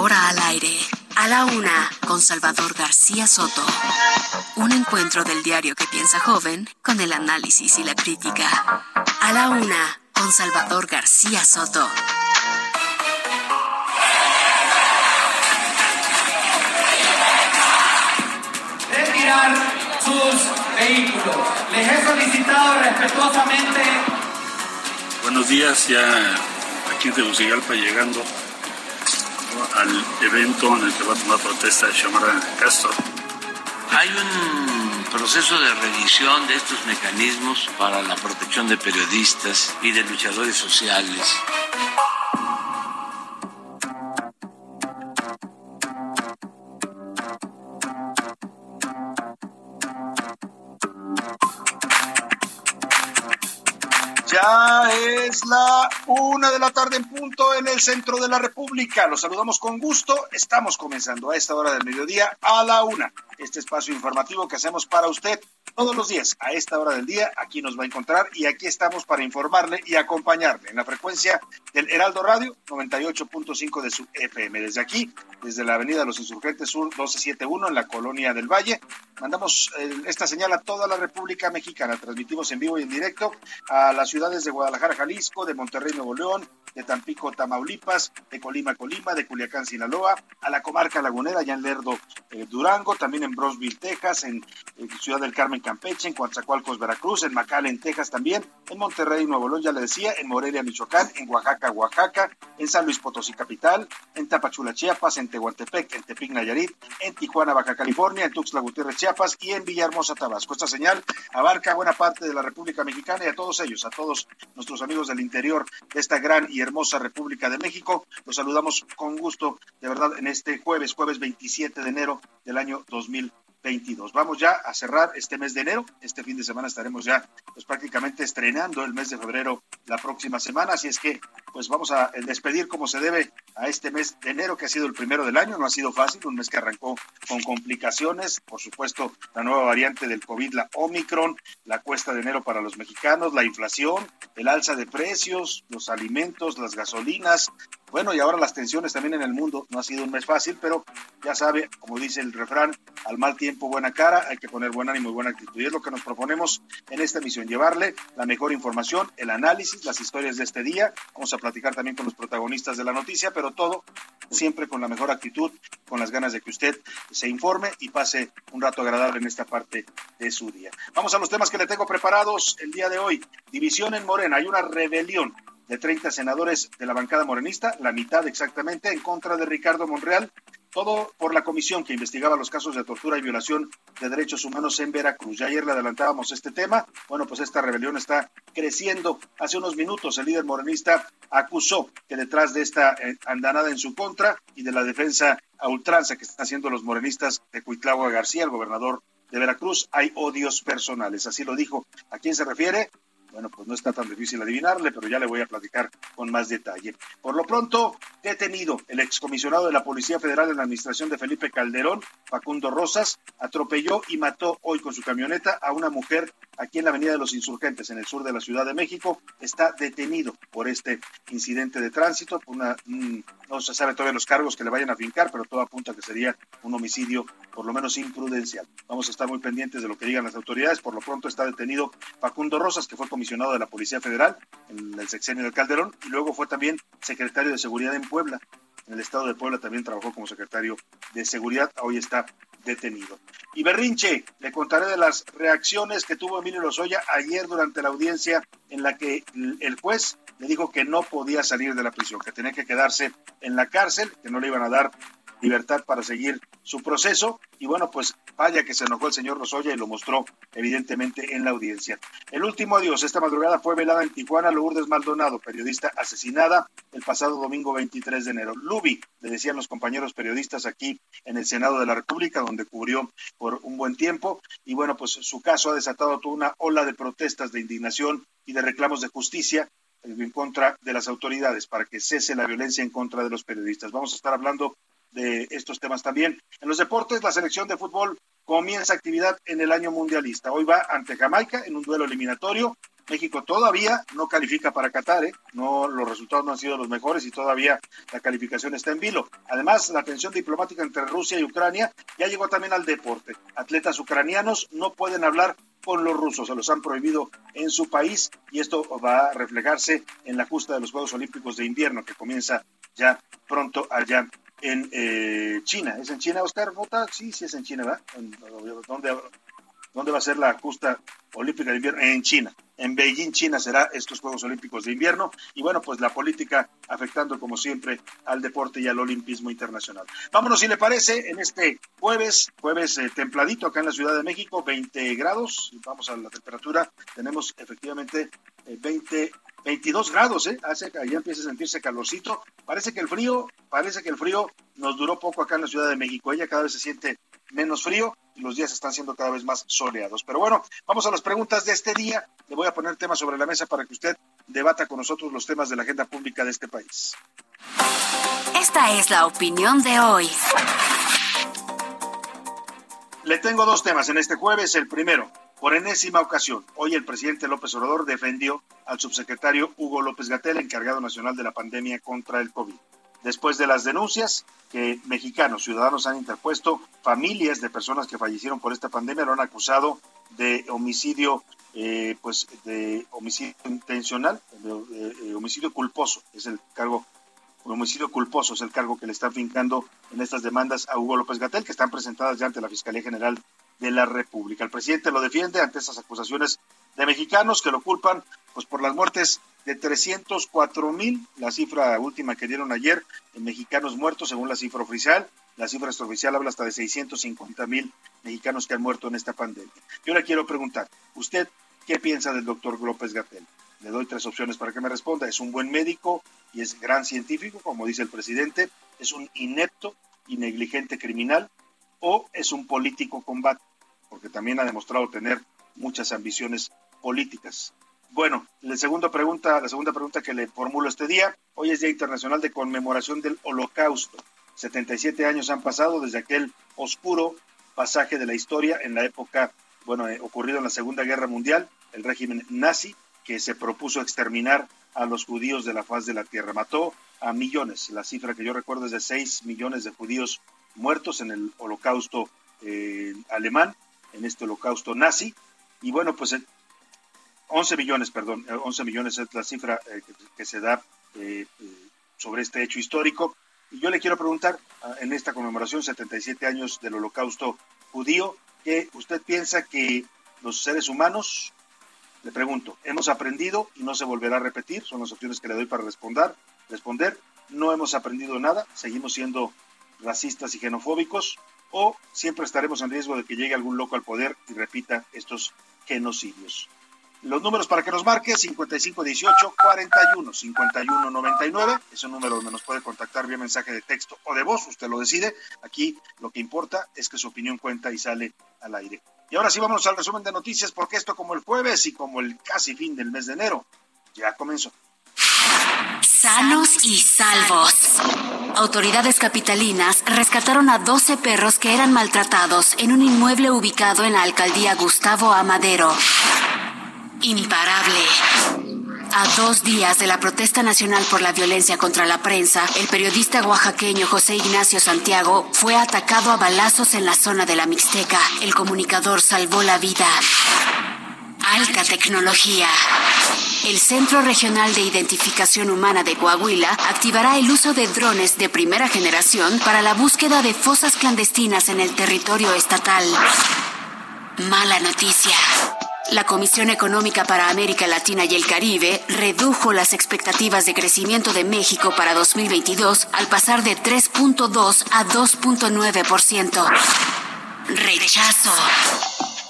Ahora al aire, a la una, con Salvador García Soto. Un encuentro del diario que piensa joven con el análisis y la crítica. A la una, con Salvador García Soto. retirar sus vehículos. Les he solicitado respetuosamente. Buenos días, ya aquí en Tegucigalpa llegando al evento en el que va a tomar protesta de Xiomara Castro. Hay un proceso de revisión de estos mecanismos para la protección de periodistas y de luchadores sociales. Ya es la una de la tarde en punto en el centro de la República. Los saludamos con gusto. Estamos comenzando a esta hora del mediodía a la una. Este espacio informativo que hacemos para usted todos los días a esta hora del día. Aquí nos va a encontrar y aquí estamos para informarle y acompañarle en la frecuencia del Heraldo Radio 98.5 de su FM. Desde aquí, desde la Avenida Los Insurgentes Sur 1271 en la Colonia del Valle, mandamos eh, esta señal a toda la República Mexicana. Transmitimos en vivo y en directo a las ciudades de Guadalajara, Jalisco, de Monterrey, Nuevo León, de Tampico, Tamaulipas, de Colima, Colima, de Culiacán, Sinaloa, a la comarca lagunera, allá en Lerdo, eh, Durango, también en Brosville, Texas, en, Ciudad del Carmen, Campeche, en Coatzacoalcos, Veracruz, en McAllen, Texas también, en Monterrey, Nuevo León, ya le decía, en Morelia, Michoacán, en Oaxaca, Oaxaca, en San Luis Potosí, capital, en Tapachula, Chiapas, en Tehuantepec, en Tepic, Nayarit, en Tijuana, Baja California, en Tuxtla Gutiérrez, Chiapas y en Villahermosa, Tabasco. Esta señal abarca buena parte de la República Mexicana y a todos ellos, a todos nuestros amigos del interior de esta gran y hermosa República de México. Los saludamos con gusto, de verdad, en este jueves, jueves 27 de enero del año 2022. Vamos ya a cerrar este mes de enero. Este fin de semana estaremos ya pues prácticamente estrenando el mes de febrero la próxima semana. Así es que pues vamos a despedir como se debe a este mes de enero que ha sido el primero del año. No ha sido fácil, un mes que arrancó con complicaciones. Por supuesto, la nueva variante del COVID, la Omicron, la cuesta de enero para los mexicanos, la inflación, el alza de precios, los alimentos, las gasolinas, bueno, y ahora las tensiones también en el mundo. No ha sido un mes fácil, pero ya sabe, como dice el refrán, al mal tiempo buena cara, hay que poner buen ánimo y buena actitud. Y es lo que nos proponemos en esta misión, llevarle la mejor información, el análisis, las historias de este día. Vamos platicar también con los protagonistas de la noticia, pero todo siempre con la mejor actitud, con las ganas de que usted se informe y pase un rato agradable en esta parte de su día. Vamos a los temas que le tengo preparados el día de hoy. División en Morena, hay una rebelión de 30 senadores de la bancada morenista, la mitad exactamente, en contra de Ricardo Monreal, todo por la comisión que investigaba los casos de tortura y violación de derechos humanos en Veracruz. Ya ayer le adelantábamos este tema. Bueno, pues esta rebelión está creciendo. Hace unos minutos el líder morenista acusó que detrás de esta eh, andanada en su contra y de la defensa a ultranza que están haciendo los morenistas de Cuitlagua García, el gobernador de Veracruz, hay odios personales. Así lo dijo. ¿A quién se refiere? Bueno, pues no está tan difícil adivinarle, pero ya le voy a platicar con más detalle. Por lo pronto, detenido el excomisionado de la Policía Federal en la administración de Felipe Calderón, Facundo Rosas, atropelló y mató hoy con su camioneta a una mujer aquí en la Avenida de los Insurgentes, en el sur de la Ciudad de México. Está detenido por este incidente de tránsito. Una, no se sabe todavía los cargos que le vayan a fincar, pero todo apunta a que sería un homicidio, por lo menos imprudencial. Vamos a estar muy pendientes de lo que digan las autoridades. Por lo pronto está detenido Facundo Rosas, que fue comisionado de la Policía Federal en el sexenio del Calderón y luego fue también secretario de Seguridad en Puebla. En el estado de Puebla también trabajó como secretario de Seguridad. Hoy está detenido. Y Berrinche, le contaré de las reacciones que tuvo Emilio Lozoya ayer durante la audiencia en la que el juez le dijo que no podía salir de la prisión, que tenía que quedarse en la cárcel, que no le iban a dar libertad para seguir su proceso. Y bueno, pues vaya que se enojó el señor Rosoya y lo mostró evidentemente en la audiencia. El último adiós, esta madrugada fue velada en Tijuana Lourdes Maldonado, periodista asesinada el pasado domingo 23 de enero. Lubi, le decían los compañeros periodistas aquí en el Senado de la República, donde cubrió por un buen tiempo. Y bueno, pues su caso ha desatado toda una ola de protestas, de indignación y de reclamos de justicia en contra de las autoridades para que cese la violencia en contra de los periodistas. Vamos a estar hablando de estos temas también. En los deportes, la selección de fútbol comienza actividad en el año mundialista. Hoy va ante Jamaica en un duelo eliminatorio. México todavía no califica para Qatar, ¿eh? no los resultados no han sido los mejores y todavía la calificación está en vilo. Además, la tensión diplomática entre Rusia y Ucrania ya llegó también al deporte. Atletas ucranianos no pueden hablar con los rusos, se los han prohibido en su país y esto va a reflejarse en la justa de los Juegos Olímpicos de invierno que comienza ya pronto allá en eh, China. ¿Es en China, Oscar Mota? Sí, sí es en China, ¿verdad? ¿Dónde, ¿Dónde va a ser la justa olímpica de invierno? En China. En Beijing, China, será estos Juegos Olímpicos de invierno. Y bueno, pues la política afectando, como siempre, al deporte y al olimpismo internacional. Vámonos, si le parece, en este jueves, jueves eh, templadito acá en la Ciudad de México, 20 grados. Vamos a la temperatura. Tenemos efectivamente 20 eh, 22 grados, ¿eh? Hace, ya empieza a sentirse calorcito. Parece que el frío, parece que el frío nos duró poco acá en la Ciudad de México. Ella cada vez se siente menos frío y los días están siendo cada vez más soleados. Pero bueno, vamos a las preguntas de este día. Le voy a poner temas sobre la mesa para que usted debata con nosotros los temas de la agenda pública de este país. Esta es la opinión de hoy. Le tengo dos temas en este jueves. El primero, por enésima ocasión, hoy el presidente López Obrador defendió al subsecretario Hugo López Gatel, encargado nacional de la pandemia contra el COVID. Después de las denuncias que mexicanos, ciudadanos han interpuesto, familias de personas que fallecieron por esta pandemia lo han acusado de homicidio, eh, pues de homicidio intencional, de, eh, homicidio culposo, es el cargo homicidio culposo es el cargo que le están fincando en estas demandas a Hugo López Gatel, que están presentadas ya ante la Fiscalía General de la República. El presidente lo defiende ante esas acusaciones de mexicanos que lo culpan pues por las muertes de 304 mil, la cifra última que dieron ayer en mexicanos muertos según la cifra oficial. La cifra extraoficial habla hasta de 650 mil mexicanos que han muerto en esta pandemia. Yo le quiero preguntar, ¿usted qué piensa del doctor López Gatel? Le doy tres opciones para que me responda. Es un buen médico y es gran científico, como dice el presidente. Es un inepto y negligente criminal o es un político combate porque también ha demostrado tener muchas ambiciones políticas. Bueno, la segunda pregunta, la segunda pregunta que le formulo este día, hoy es Día Internacional de Conmemoración del Holocausto. 77 años han pasado desde aquel oscuro pasaje de la historia en la época, bueno, eh, ocurrido en la Segunda Guerra Mundial, el régimen nazi que se propuso exterminar a los judíos de la faz de la tierra. Mató a millones, la cifra que yo recuerdo es de 6 millones de judíos muertos en el holocausto eh, alemán en este holocausto nazi. Y bueno, pues 11 millones, perdón, 11 millones es la cifra eh, que, se da eh, eh, sobre este hecho histórico. Y yo le quiero preguntar, ah, en esta conmemoración 77 años del holocausto judío, ¿qué usted piensa que los seres humanos, le pregunto, hemos aprendido y no se volverá a repetir? Son las opciones que le doy para responder. Responder, no hemos aprendido nada, seguimos siendo racistas y xenofóbicos o siempre estaremos en riesgo de que llegue algún loco al poder y repita estos genocidios. Los números para que nos marque 5518 41 51 99 es un número donde nos puede contactar vía mensaje de texto o de voz, usted lo decide. Aquí lo que importa es que su opinión cuenta y sale al aire. Y ahora sí vamos al resumen de noticias porque esto como el jueves y como el casi fin del mes de enero ya comenzó. Sanos y salvos. Autoridades capitalinas rescataron a 12 perros que eran maltratados en un inmueble ubicado en la alcaldía Gustavo Amadero. Imparable. A dos días de la protesta nacional por la violencia contra la prensa, el periodista oaxaqueño José Ignacio Santiago fue atacado a balazos en la zona de la Mixteca. El comunicador salvó la vida. Alta tecnología. El Centro Regional de Identificación Humana de Coahuila activará el uso de drones de primera generación para la búsqueda de fosas clandestinas en el territorio estatal. Mala noticia. La Comisión Económica para América Latina y el Caribe redujo las expectativas de crecimiento de México para 2022 al pasar de 3.2 a 2.9%. Rechazo.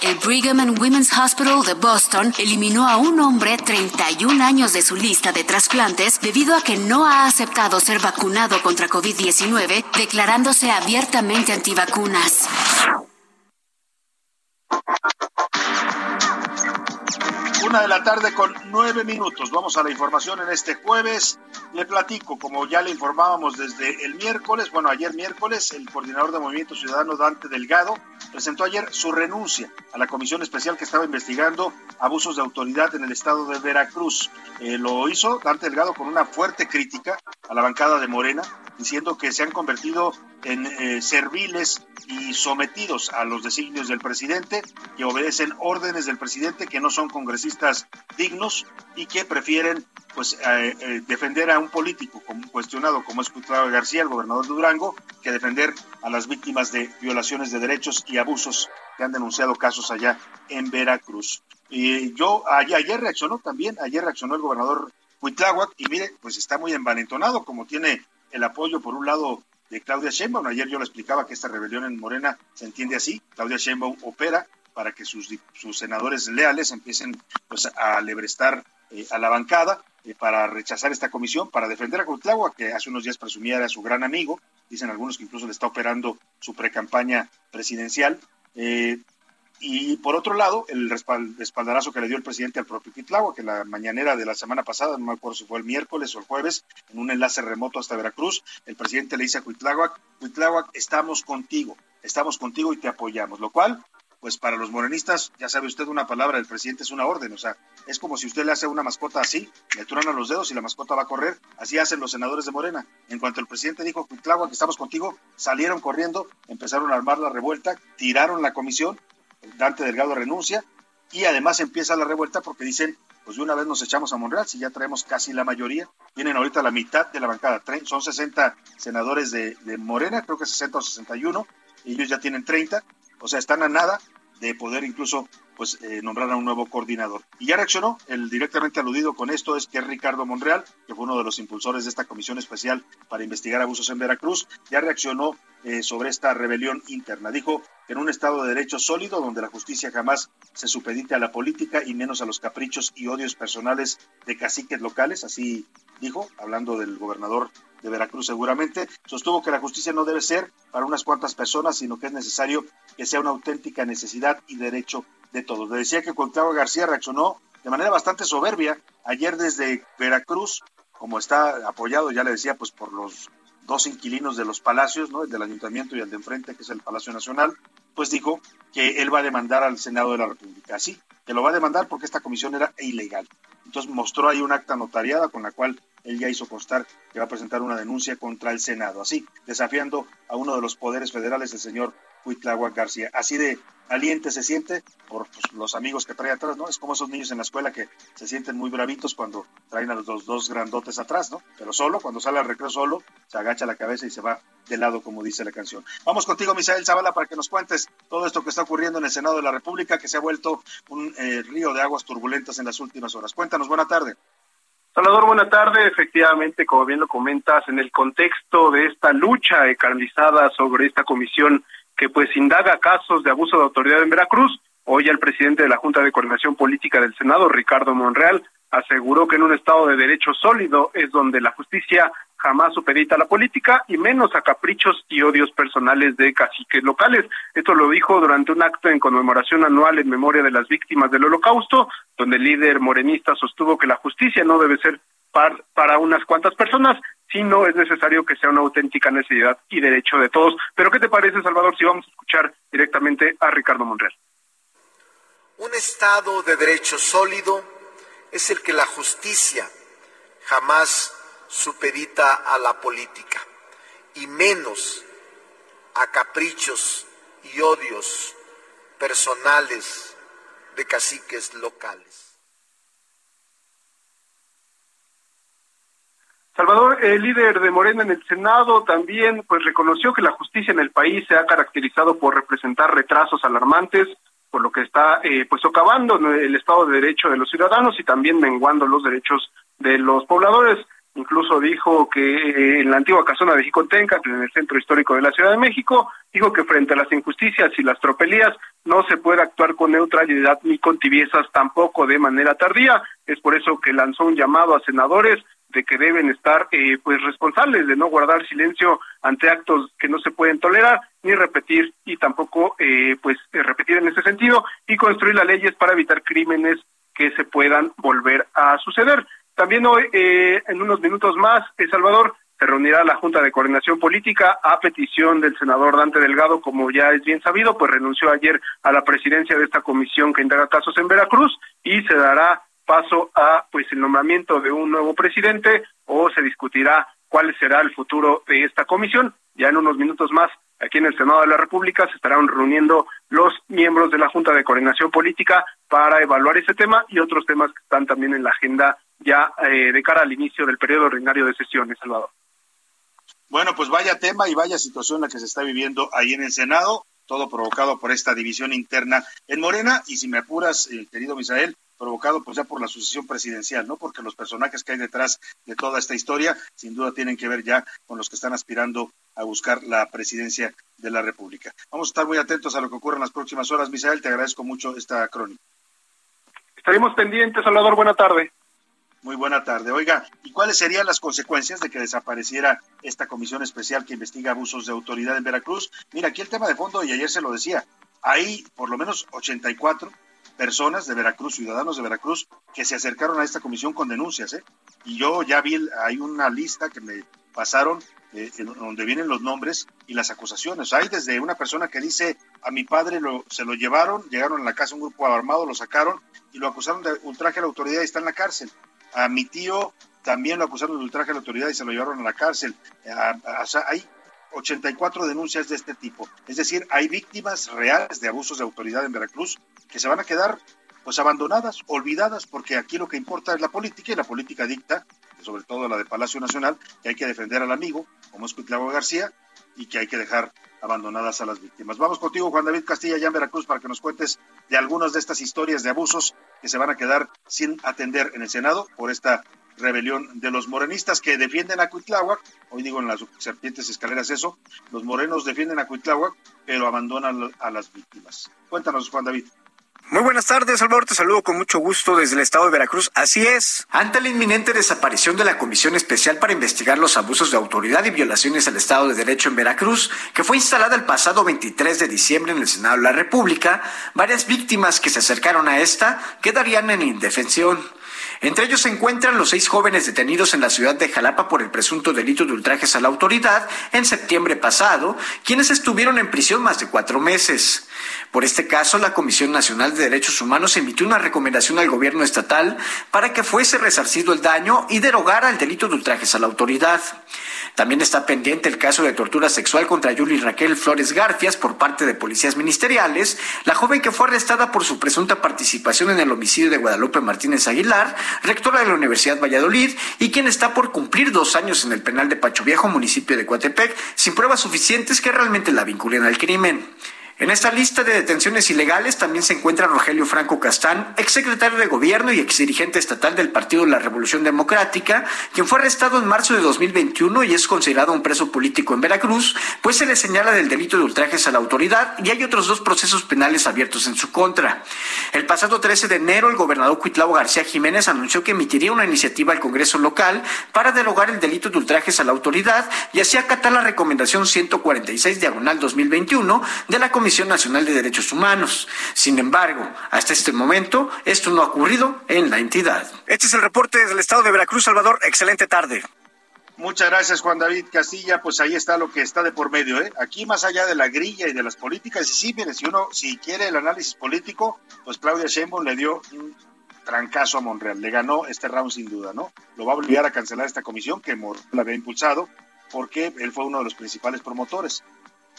El Brigham and Women's Hospital de Boston eliminó a un hombre 31 años de su lista de trasplantes debido a que no ha aceptado ser vacunado contra COVID-19, declarándose abiertamente antivacunas. Una de la tarde con nueve minutos. Vamos a la información en este jueves. Le platico, como ya le informábamos desde el miércoles, bueno, ayer miércoles, el coordinador de Movimiento Ciudadano Dante Delgado presentó ayer su renuncia a la comisión especial que estaba investigando abusos de autoridad en el estado de Veracruz. Eh, lo hizo Dante Delgado con una fuerte crítica a la bancada de Morena, diciendo que se han convertido en eh, serviles y sometidos a los designios del presidente, que obedecen órdenes del presidente, que no son congresistas dignos y que prefieren pues eh, eh, defender a un político como cuestionado como es Cuitlao García, el gobernador de Durango, que defender a las víctimas de violaciones de derechos y abusos que han denunciado casos allá en Veracruz. Y yo ayer, ayer reaccionó también, ayer reaccionó el gobernador Cuitláhuac y mire, pues está muy envalentonado, como tiene el apoyo por un lado de Claudia Sheinbaum. Ayer yo le explicaba que esta rebelión en Morena se entiende así. Claudia Sheinbaum opera para que sus, sus senadores leales empiecen pues, a lebrestar eh, a la bancada eh, para rechazar esta comisión, para defender a Cuitlagua, que hace unos días presumía era su gran amigo. Dicen algunos que incluso le está operando su precampaña presidencial. Eh, y por otro lado, el respaldarazo que le dio el presidente al propio Quitlagua, que la mañanera de la semana pasada, no me acuerdo si fue el miércoles o el jueves, en un enlace remoto hasta Veracruz, el presidente le dice a Cuitláhuac, Cuitláhuac, estamos contigo, estamos contigo y te apoyamos, lo cual, pues para los morenistas, ya sabe usted, una palabra del presidente es una orden, o sea, es como si usted le hace una mascota así, le a los dedos y la mascota va a correr, así hacen los senadores de Morena. En cuanto el presidente dijo, Cuitláhuac, estamos contigo, salieron corriendo, empezaron a armar la revuelta, tiraron la comisión Dante Delgado renuncia y además empieza la revuelta porque dicen, pues de una vez nos echamos a Monreal, si ya traemos casi la mayoría, tienen ahorita la mitad de la bancada, son 60 senadores de, de Morena, creo que 60 o 61, ellos ya tienen 30, o sea, están a nada de poder incluso pues eh, nombrar a un nuevo coordinador. Y ya reaccionó, el directamente aludido con esto es que Ricardo Monreal, que fue uno de los impulsores de esta comisión especial para investigar abusos en Veracruz, ya reaccionó eh, sobre esta rebelión interna. Dijo que en un Estado de Derecho sólido, donde la justicia jamás se supedite a la política y menos a los caprichos y odios personales de caciques locales, así dijo, hablando del gobernador de Veracruz seguramente, sostuvo que la justicia no debe ser para unas cuantas personas, sino que es necesario que sea una auténtica necesidad y derecho de todos. Le decía que Cuauhtémoc García reaccionó de manera bastante soberbia ayer desde Veracruz, como está apoyado, ya le decía, pues por los dos inquilinos de los palacios, ¿no? el del ayuntamiento y el de enfrente, que es el Palacio Nacional, pues dijo que él va a demandar al Senado de la República. Así, que lo va a demandar porque esta comisión era ilegal. Entonces mostró ahí un acta notariada con la cual él ya hizo constar que va a presentar una denuncia contra el Senado, así, desafiando a uno de los poderes federales, el señor Huitláhuac García. Así de aliente se siente por pues, los amigos que trae atrás, ¿no? Es como esos niños en la escuela que se sienten muy bravitos cuando traen a los dos, grandotes atrás, ¿no? Pero solo, cuando sale al recreo solo, se agacha la cabeza y se va de lado, como dice la canción. Vamos contigo, Misael Zavala, para que nos cuentes todo esto que está ocurriendo en el Senado de la República, que se ha vuelto un eh, río de aguas turbulentas en las últimas horas. Cuéntanos, buena tarde. Salvador, buena tarde. Efectivamente, como bien lo comentas, en el contexto de esta lucha encarnizada sobre esta comisión que pues indaga casos de abuso de autoridad en Veracruz, hoy el presidente de la Junta de Coordinación Política del Senado, Ricardo Monreal, aseguró que en un Estado de Derecho sólido es donde la justicia jamás supedita a la política y menos a caprichos y odios personales de caciques locales. Esto lo dijo durante un acto en conmemoración anual en memoria de las víctimas del Holocausto, donde el líder morenista sostuvo que la justicia no debe ser para unas cuantas personas, sino es necesario que sea una auténtica necesidad y derecho de todos. Pero ¿qué te parece, Salvador, si vamos a escuchar directamente a Ricardo Monreal? Un Estado de derecho sólido es el que la justicia jamás supedita a la política y menos a caprichos y odios personales de caciques locales. Salvador, el líder de Morena en el Senado, también pues reconoció que la justicia en el país se ha caracterizado por representar retrasos alarmantes por lo que está eh, pues socavando el Estado de Derecho de los ciudadanos y también menguando los derechos de los pobladores. Incluso dijo que eh, en la antigua casona de Jicotenca, en el centro histórico de la Ciudad de México, dijo que frente a las injusticias y las tropelías no se puede actuar con neutralidad ni con tibiezas, tampoco de manera tardía. Es por eso que lanzó un llamado a senadores de que deben estar eh, pues responsables de no guardar silencio ante actos que no se pueden tolerar ni repetir y tampoco eh, pues eh, repetir en ese sentido y construir las leyes para evitar crímenes que se puedan volver a suceder. También hoy, en unos minutos más, El Salvador se reunirá la Junta de Coordinación Política a petición del senador Dante Delgado, como ya es bien sabido, pues renunció ayer a la presidencia de esta comisión que indaga casos en Veracruz y se dará paso a pues el nombramiento de un nuevo presidente o se discutirá cuál será el futuro de esta comisión. Ya en unos minutos más, aquí en el Senado de la República, se estarán reuniendo los miembros de la Junta de Coordinación Política para evaluar ese tema y otros temas que están también en la agenda ya eh, de cara al inicio del periodo ordinario de sesiones, Salvador. Bueno, pues vaya tema y vaya situación la que se está viviendo ahí en el Senado, todo provocado por esta división interna en Morena. Y si me apuras, eh, querido Misael, provocado pues ya por la sucesión presidencial, ¿no? Porque los personajes que hay detrás de toda esta historia sin duda tienen que ver ya con los que están aspirando a buscar la presidencia de la República. Vamos a estar muy atentos a lo que ocurre en las próximas horas, Misael, te agradezco mucho esta crónica. Estaremos pendientes, Salvador, buena tarde. Muy buena tarde. Oiga, ¿y cuáles serían las consecuencias de que desapareciera esta comisión especial que investiga abusos de autoridad en Veracruz? Mira, aquí el tema de fondo, y ayer se lo decía, hay por lo menos 84 personas de Veracruz, ciudadanos de Veracruz, que se acercaron a esta comisión con denuncias. ¿eh? Y yo ya vi, hay una lista que me pasaron eh, donde vienen los nombres y las acusaciones. Hay desde una persona que dice, a mi padre lo, se lo llevaron, llegaron a la casa un grupo armado, lo sacaron y lo acusaron de ultraje a la autoridad y está en la cárcel. A mi tío también lo acusaron de ultraje a la autoridad y se lo llevaron a la cárcel. o sea, hay 84 denuncias de este tipo. Es decir, hay víctimas reales de abusos de autoridad en Veracruz que se van a quedar pues abandonadas, olvidadas, porque aquí lo que importa es la política y la política dicta, sobre todo la de Palacio Nacional, que hay que defender al amigo, como es Cuitlavo García, y que hay que dejar abandonadas a las víctimas. Vamos contigo, Juan David Castilla, ya en Veracruz, para que nos cuentes de algunas de estas historias de abusos que se van a quedar sin atender en el Senado por esta rebelión de los morenistas que defienden a Cuitláhuac, hoy digo en las serpientes escaleras eso, los morenos defienden a Cuitláhuac, pero abandonan a las víctimas. Cuéntanos, Juan David. Muy buenas tardes, Salvador. Te saludo con mucho gusto desde el estado de Veracruz. Así es. Ante la inminente desaparición de la Comisión Especial para investigar los abusos de autoridad y violaciones al Estado de Derecho en Veracruz, que fue instalada el pasado 23 de diciembre en el Senado de la República, varias víctimas que se acercaron a esta quedarían en indefensión. Entre ellos se encuentran los seis jóvenes detenidos en la ciudad de Jalapa por el presunto delito de ultrajes a la autoridad en septiembre pasado, quienes estuvieron en prisión más de cuatro meses. Por este caso, la Comisión Nacional de Derechos Humanos emitió una recomendación al gobierno estatal para que fuese resarcido el daño y derogara el delito de ultrajes a la autoridad. También está pendiente el caso de tortura sexual contra Yuli Raquel Flores Garfias por parte de policías ministeriales, la joven que fue arrestada por su presunta participación en el homicidio de Guadalupe Martínez Aguilar, rectora de la Universidad Valladolid y quien está por cumplir dos años en el penal de Pacho Viejo, municipio de Coatepec, sin pruebas suficientes que realmente la vinculen al crimen. En esta lista de detenciones ilegales también se encuentra Rogelio Franco Castán, exsecretario de Gobierno y exdirigente estatal del Partido de la Revolución Democrática, quien fue arrestado en marzo de 2021 y es considerado un preso político en Veracruz, pues se le señala del delito de ultrajes a la autoridad y hay otros dos procesos penales abiertos en su contra. El pasado 13 de enero, el gobernador Cuitlao García Jiménez anunció que emitiría una iniciativa al Congreso local para derogar el delito de ultrajes a la autoridad y así acatar la recomendación 146 diagonal 2021 de la Comisión Nacional de Derechos Humanos. Sin embargo, hasta este momento, esto no ha ocurrido en la entidad. Este es el reporte del Estado de Veracruz, Salvador. Excelente tarde. Muchas gracias, Juan David Castilla. Pues ahí está lo que está de por medio. ¿eh? Aquí, más allá de la grilla y de las políticas, y sí, mire, si uno, si quiere el análisis político, pues Claudia Sheinbaum le dio un trancazo a Monreal. Le ganó este round sin duda, ¿no? Lo va a obligar a cancelar esta comisión que Monreal había impulsado porque él fue uno de los principales promotores.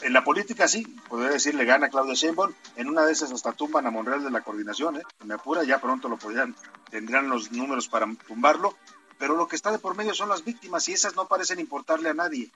En la política sí, podría decir, le gana Claudia Sheinbaum. En una de esas hasta tumban a Monreal de la coordinación, ¿eh? Me apura, ya pronto lo podrían, tendrían los números para tumbarlo. Pero lo que está de por medio son las víctimas y esas no parecen importarle a nadie.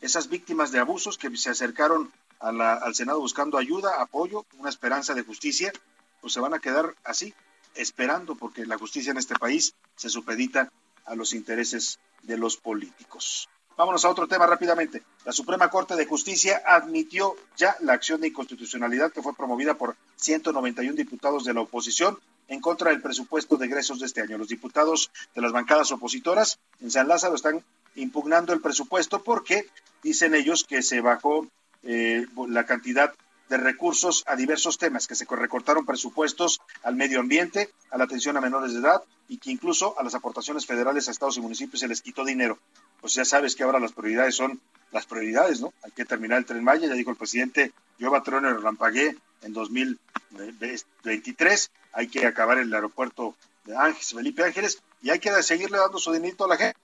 Esas víctimas de abusos que se acercaron al Senado buscando ayuda, apoyo, una esperanza de justicia, pues se van a quedar así, esperando, porque la justicia en este país se supedita a los intereses de los políticos. Vámonos a otro tema rápidamente. La Suprema Corte de Justicia admitió ya la acción de inconstitucionalidad que fue promovida por 191 diputados de la oposición en contra del presupuesto de egresos de este año. Los diputados de las bancadas opositoras en San Lázaro están impugnando el presupuesto porque dicen ellos que se bajó eh, la cantidad de recursos a diversos temas, que se recortaron presupuestos al medio ambiente, a la atención a menores de edad y que incluso a las aportaciones federales a estados y municipios se les quitó dinero. Pues ya sabes que ahora las prioridades son las prioridades, ¿no? Hay que terminar el tren Maya, ya dijo el presidente yo Troner Rampagué en 2023, hay que acabar el aeropuerto de Ángeles, Felipe Ángeles, y hay que seguirle dando su dinero a la gente.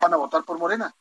Van a votar por Morena.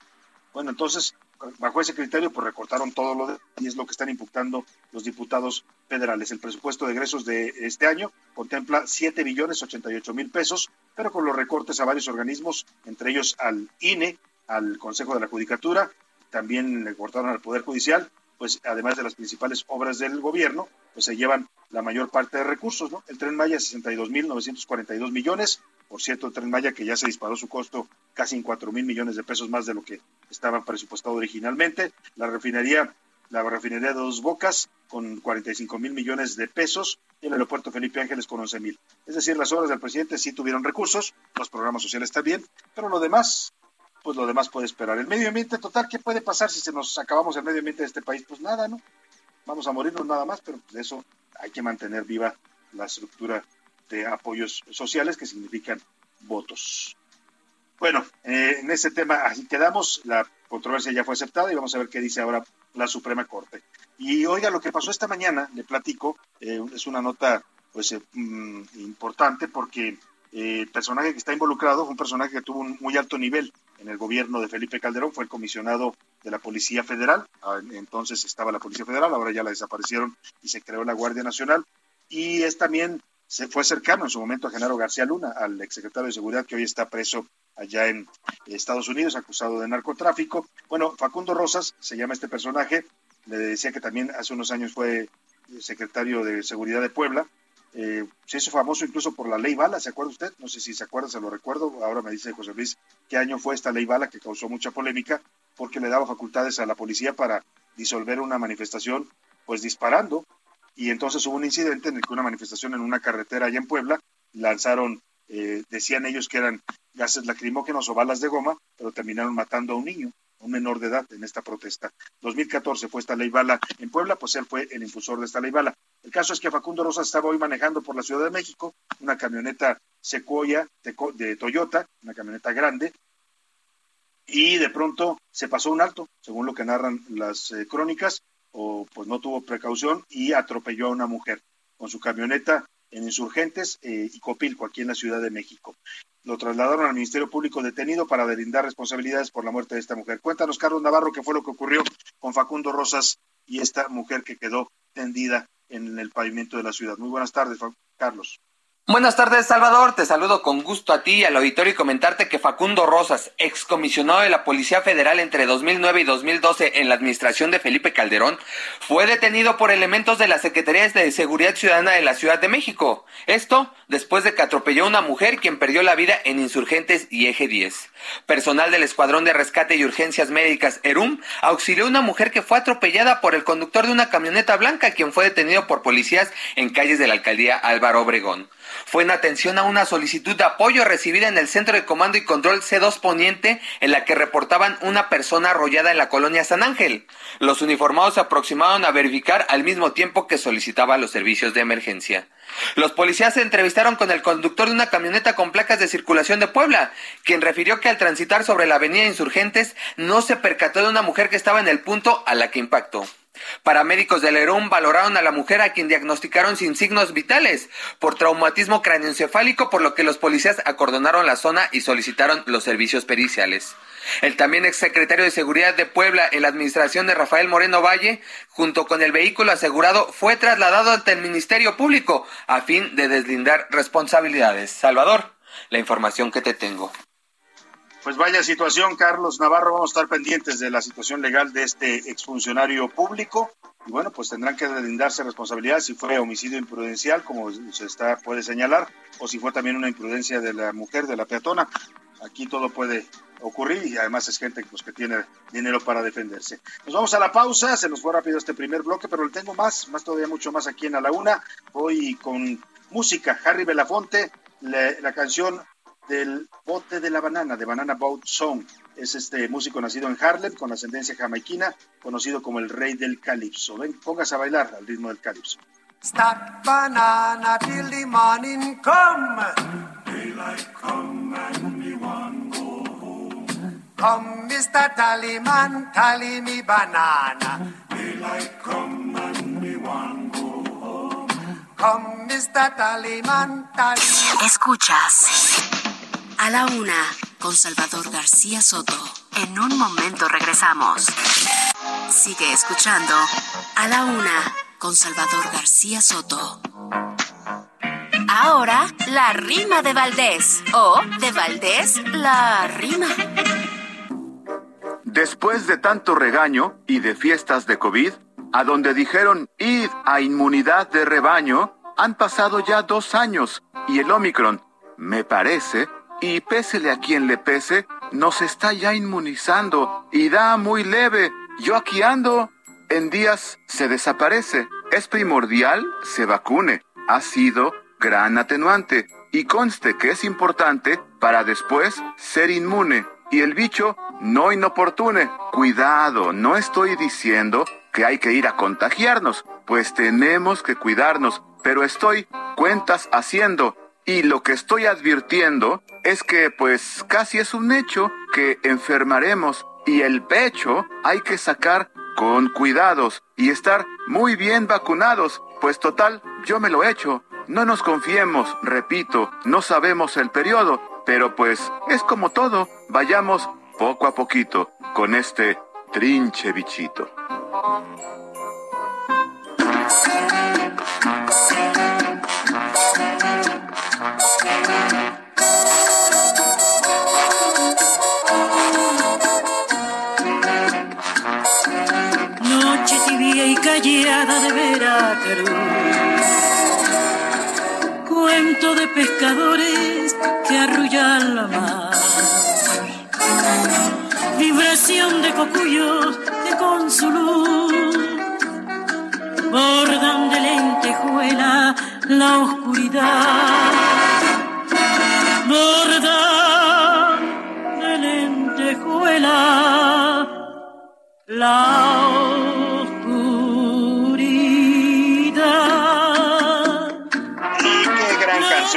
Bueno, entonces bajo ese criterio, pues recortaron todo lo y es lo que están imputando los diputados federales. El presupuesto de egresos de este año contempla 7 billones 88 mil pesos, pero con los recortes a varios organismos, entre ellos al INE, al Consejo de la Judicatura, también le cortaron al Poder Judicial, pues además de las principales obras del gobierno, pues se llevan la mayor parte de recursos, ¿no? El Tren Maya 62 mil 942 millones, por cierto, el Tren Maya que ya se disparó su costo casi en 4 mil millones de pesos más de lo que estaba presupuestado originalmente. La refinería, la refinería de Dos Bocas con 45 mil millones de pesos y el aeropuerto Felipe Ángeles con 11 mil. Es decir, las obras del presidente sí tuvieron recursos, los programas sociales también, pero lo demás, pues lo demás puede esperar. El medio ambiente total, ¿qué puede pasar si se nos acabamos el medio ambiente de este país? Pues nada, ¿no? Vamos a morirnos nada más, pero de eso hay que mantener viva la estructura de apoyos sociales que significan votos. Bueno, eh, en ese tema así quedamos. La controversia ya fue aceptada y vamos a ver qué dice ahora la Suprema Corte. Y oiga, lo que pasó esta mañana, le platico, eh, es una nota pues eh, mm, importante porque el personaje que está involucrado fue un personaje que tuvo un muy alto nivel en el gobierno de Felipe Calderón, fue el comisionado de la Policía Federal, ah, entonces estaba la Policía Federal, ahora ya la desaparecieron y se creó la Guardia Nacional, y es también se fue cercano en su momento a Genaro García Luna, al exsecretario de Seguridad que hoy está preso allá en Estados Unidos, acusado de narcotráfico. Bueno, Facundo Rosas se llama este personaje, le decía que también hace unos años fue secretario de Seguridad de Puebla. Eh, se hizo famoso incluso por la ley Bala, ¿se acuerda usted? No sé si se acuerda, se lo recuerdo. Ahora me dice José Luis qué año fue esta ley Bala que causó mucha polémica porque le daba facultades a la policía para disolver una manifestación, pues disparando y entonces hubo un incidente en el que una manifestación en una carretera allá en Puebla lanzaron, eh, decían ellos que eran gases lacrimógenos o balas de goma, pero terminaron matando a un niño, un menor de edad en esta protesta. 2014 fue esta ley bala en Puebla, pues él fue el impulsor de esta ley bala. El caso es que Facundo Rosa estaba hoy manejando por la Ciudad de México una camioneta Sequoia de, Toyota, una camioneta grande, y de pronto se pasó un alto, según lo que narran las eh, crónicas, o pues no tuvo precaución y atropelló a una mujer con su camioneta en Insurgentes eh, y Copilco, aquí en la Ciudad de México. Lo trasladaron al Ministerio Público detenido para delindar responsabilidades por la muerte de esta mujer. Cuéntanos, Carlos Navarro, qué fue lo que ocurrió con Facundo Rosas y esta mujer que quedó tendida en el pavimento de la ciudad. Muy buenas tardes, Carlos. Buenas tardes, Salvador. Te saludo con gusto a ti y al auditorio y comentarte que Facundo Rosas, excomisionado de la Policía Federal entre 2009 y 2012 en la administración de Felipe Calderón, fue detenido por elementos de la Secretaría de Seguridad Ciudadana de la Ciudad de México. Esto después de que atropelló a una mujer quien perdió la vida en Insurgentes y Eje 10. Personal del Escuadrón de Rescate y Urgencias Médicas ERUM auxilió a una mujer que fue atropellada por el conductor de una camioneta blanca quien fue detenido por policías en calles de la alcaldía Álvaro Obregón fue en atención a una solicitud de apoyo recibida en el Centro de Comando y Control C2 Poniente, en la que reportaban una persona arrollada en la colonia San Ángel. Los uniformados se aproximaron a verificar al mismo tiempo que solicitaba los servicios de emergencia. Los policías se entrevistaron con el conductor de una camioneta con placas de circulación de Puebla, quien refirió que al transitar sobre la avenida Insurgentes no se percató de una mujer que estaba en el punto a la que impactó. Paramédicos del Lerón valoraron a la mujer a quien diagnosticaron sin signos vitales por traumatismo cráneoencefálico, por lo que los policías acordonaron la zona y solicitaron los servicios periciales. El también exsecretario de Seguridad de Puebla en la administración de Rafael Moreno Valle, junto con el vehículo asegurado, fue trasladado ante el Ministerio Público a fin de deslindar responsabilidades. Salvador, la información que te tengo. Pues vaya situación, Carlos Navarro. Vamos a estar pendientes de la situación legal de este exfuncionario público. Y bueno, pues tendrán que brindarse responsabilidad si fue homicidio imprudencial, como se está, puede señalar, o si fue también una imprudencia de la mujer, de la peatona. Aquí todo puede ocurrir y además es gente pues, que tiene dinero para defenderse. Nos vamos a la pausa, se nos fue rápido este primer bloque, pero le tengo más, más todavía mucho más aquí en A la Una. Voy con música, Harry Belafonte, la canción del bote de la banana, de Banana Boat Song. Es este músico nacido en Harlem con ascendencia jamaiquina, conocido como el rey del calipso. Ven, póngase a bailar al ritmo del calipso. Stack banana till the morning come. Daylight come and me one go home. Come, Mr. Tallyman, tally me banana. Daylight come and me one go home. Come, Mr. Tallyman, tally. Escuchas. A la una, con Salvador García Soto. En un momento regresamos. Sigue escuchando A la una, con Salvador García Soto. Ahora, la rima de Valdés. O, de Valdés, la rima. Después de tanto regaño y de fiestas de COVID, a donde dijeron id a inmunidad de rebaño, han pasado ya dos años y el Omicron, me parece, y pésele a quien le pese, nos está ya inmunizando y da muy leve. Yo aquí ando. En días se desaparece. Es primordial se vacune. Ha sido gran atenuante y conste que es importante para después ser inmune y el bicho no inoportune. Cuidado, no estoy diciendo que hay que ir a contagiarnos, pues tenemos que cuidarnos, pero estoy cuentas haciendo y lo que estoy advirtiendo es que pues casi es un hecho que enfermaremos y el pecho hay que sacar con cuidados y estar muy bien vacunados, pues total, yo me lo he hecho. No nos confiemos, repito, no sabemos el periodo, pero pues es como todo, vayamos poco a poquito con este trinche bichito. Callada de Veracruz. Cuento de pescadores que arrullan la mar. Vibración de cocuyos que con su luz bordan de lentejuela la oscuridad. Bordan de lentejuela la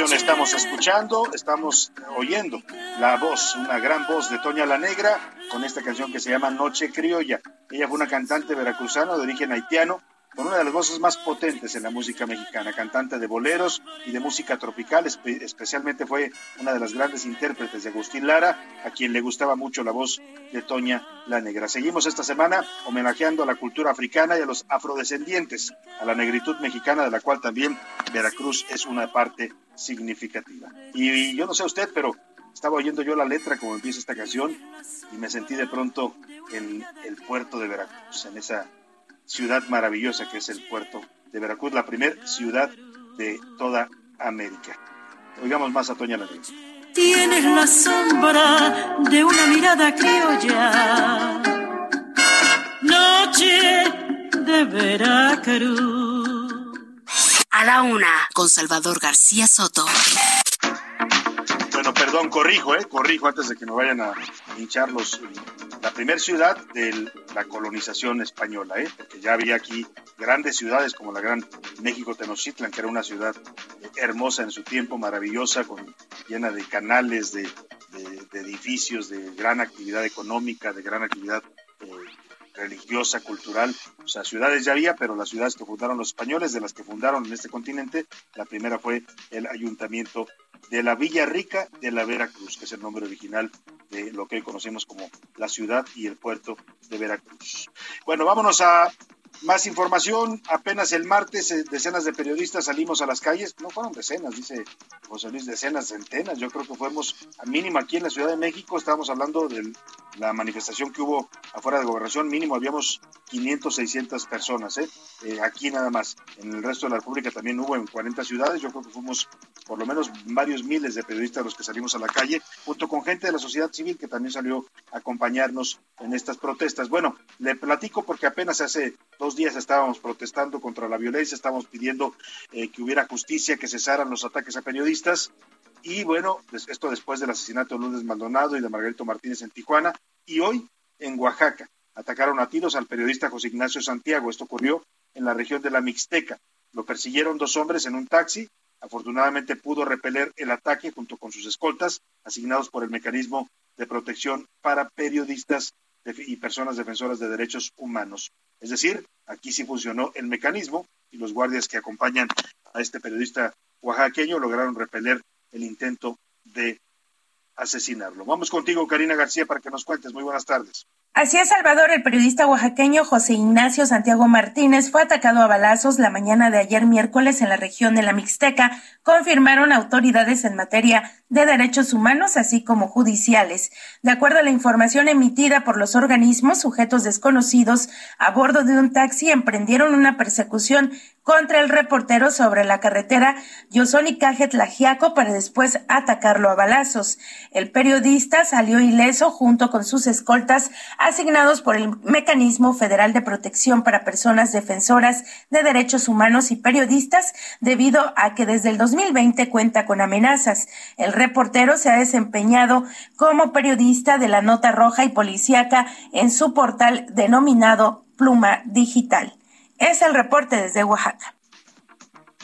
estamos escuchando, estamos oyendo la voz, una gran voz de Toña la Negra con esta canción que se llama Noche Criolla. Ella fue una cantante veracruzana de origen haitiano con una de las voces más potentes en la música mexicana, cantante de boleros y de música tropical, especialmente fue una de las grandes intérpretes de Agustín Lara, a quien le gustaba mucho la voz de Toña la Negra. Seguimos esta semana homenajeando a la cultura africana y a los afrodescendientes, a la negritud mexicana, de la cual también Veracruz es una parte significativa. Y, yo no sé usted, pero estaba oyendo yo la letra como empieza esta canción y me sentí de pronto en el puerto de Veracruz, en esa ciudad maravillosa que es el puerto de Veracruz, la primera ciudad de toda América. Oigamos más a Toña Ladrón. Tienes la sombra de una mirada criolla, noche de Veracruz. A la una, con Salvador García Soto. Bueno, perdón, corrijo, ¿eh? Corrijo antes de que me vayan a hinchar los la primera ciudad de la colonización española, ¿eh? porque ya había aquí grandes ciudades como la gran México Tenochtitlan, que era una ciudad hermosa en su tiempo, maravillosa, con, llena de canales, de, edificios, de gran actividad económica, de gran actividad religiosa, cultural. O sea, ciudades ya había, pero las ciudades que fundaron los españoles, de las que fundaron en este continente, la primera fue el ayuntamiento de la Villa Rica de la Veracruz, que es el nombre original de lo que hoy conocemos como la ciudad y el puerto de Veracruz. Bueno, vámonos a Más información, apenas el martes eh, decenas de periodistas salimos a las calles, no fueron decenas, dice José Luis, decenas, centenas, yo creo que fuimos a mínimo aquí en la Ciudad de México, estábamos hablando de la manifestación que hubo afuera de gobernación, mínimo habíamos 500, 600 personas, ¿eh? ¿eh? aquí nada más, en el resto de la República también hubo en 40 ciudades, yo creo que fuimos por lo menos varios miles de periodistas los que salimos a la calle, junto con gente de la sociedad civil que también salió a acompañarnos en estas protestas. Bueno, le platico porque apenas hace dos días estábamos protestando contra la violencia, estábamos pidiendo eh, que hubiera justicia, que cesaran los ataques a periodistas. Y bueno, esto después del asesinato de Lourdes Maldonado y de Margarito Martínez en Tijuana. Y hoy en Oaxaca atacaron a tiros al periodista José Ignacio Santiago. Esto ocurrió en la región de la Mixteca. Lo persiguieron dos hombres en un taxi. Afortunadamente pudo repeler el ataque junto con sus escoltas asignados por el mecanismo de protección para periodistas y personas defensoras de derechos humanos. Es decir, aquí sí funcionó el mecanismo y los guardias que acompañan a este periodista oaxaqueño lograron repeler el intento de asesinarlo. Vamos contigo, Karina García, para que nos cuentes. Muy buenas tardes. Así es, Salvador, el periodista oaxaqueño José Ignacio Santiago Martínez fue atacado a balazos la mañana de ayer miércoles en la región de la Mixteca, confirmaron autoridades en materia de derechos humanos, así como judiciales. De acuerdo a la información emitida por los organismos, sujetos desconocidos a bordo de un taxi emprendieron una persecución contra el reportero sobre la carretera Yosoni Cajet Lagiaco para después atacarlo a balazos. El periodista salió ileso junto con sus escoltas asignados por el Mecanismo Federal de Protección para Personas Defensoras de Derechos Humanos y Periodistas debido a que desde el 2020 cuenta con amenazas. El reportero se ha desempeñado como periodista de la Nota Roja y Policíaca en su portal denominado Pluma Digital. Es el reporte desde Oaxaca.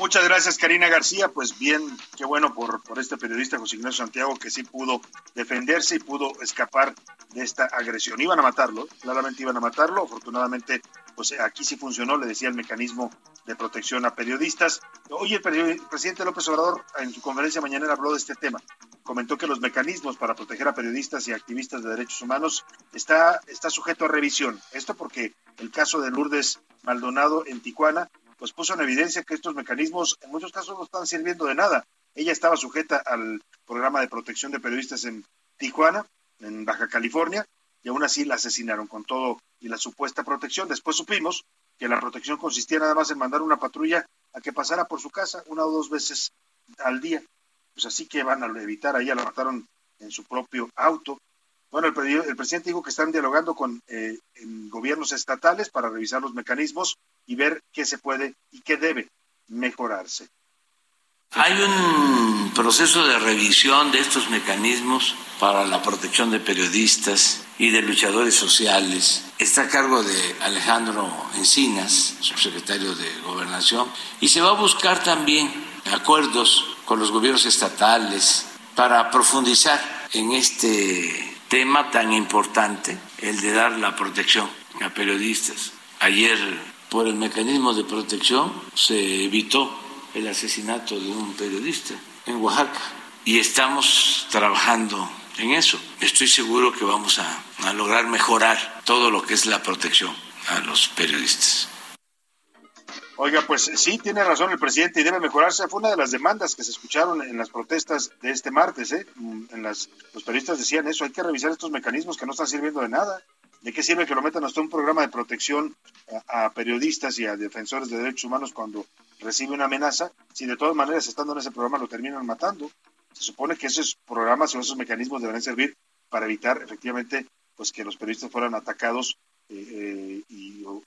Muchas gracias, Karina García. Pues bien, qué bueno por, por este periodista José Ignacio Santiago que sí pudo defenderse y pudo escapar de esta agresión. Iban a matarlo, claramente iban a matarlo. Afortunadamente, pues aquí sí funcionó, le decía el mecanismo de protección a periodistas. Hoy el, presidente López Obrador en su conferencia mañana habló de este tema. Comentó que los mecanismos para proteger a periodistas y activistas de derechos humanos está, está sujeto a revisión. Esto porque el caso de Lourdes Maldonado en Tijuana pues puso en evidencia que estos mecanismos en muchos casos no están sirviendo de nada. Ella estaba sujeta al programa de protección de periodistas en Tijuana, en Baja California, y aún así la asesinaron con todo y la supuesta protección. Después supimos que la protección consistía nada más en mandar una patrulla a que pasara por su casa una o dos veces al día. Pues así que van a evitar, ahí la mataron en su propio auto. Bueno, el, presidente dijo que están dialogando con eh, gobiernos estatales para revisar los mecanismos y ver qué se puede y qué debe mejorarse. Hay un proceso de revisión de estos mecanismos para la protección de periodistas y de luchadores sociales. Está a cargo de Alejandro Encinas, subsecretario de Gobernación, y se va a buscar también acuerdos con los gobiernos estatales para profundizar en este tema tan importante, el de dar la protección a periodistas. Ayer, por el mecanismo de protección, se evitó el asesinato de un periodista en Oaxaca y estamos trabajando en eso. Estoy seguro que vamos a, a lograr mejorar todo lo que es la protección a los periodistas. Oiga, pues sí, tiene razón el presidente y debe mejorarse. Fue una de las demandas que se escucharon en las protestas de este martes. ¿eh? Mm, en las, los periodistas decían eso, hay que revisar estos mecanismos que no están sirviendo de nada. ¿De qué sirve que lo metan hasta un programa de protección a, periodistas y a defensores de derechos humanos cuando recibe una amenaza? Si de todas maneras, estando en ese programa, lo terminan matando. Se supone que esos programas o esos mecanismos deben servir para evitar efectivamente pues que los periodistas fueran atacados eh, eh, y, o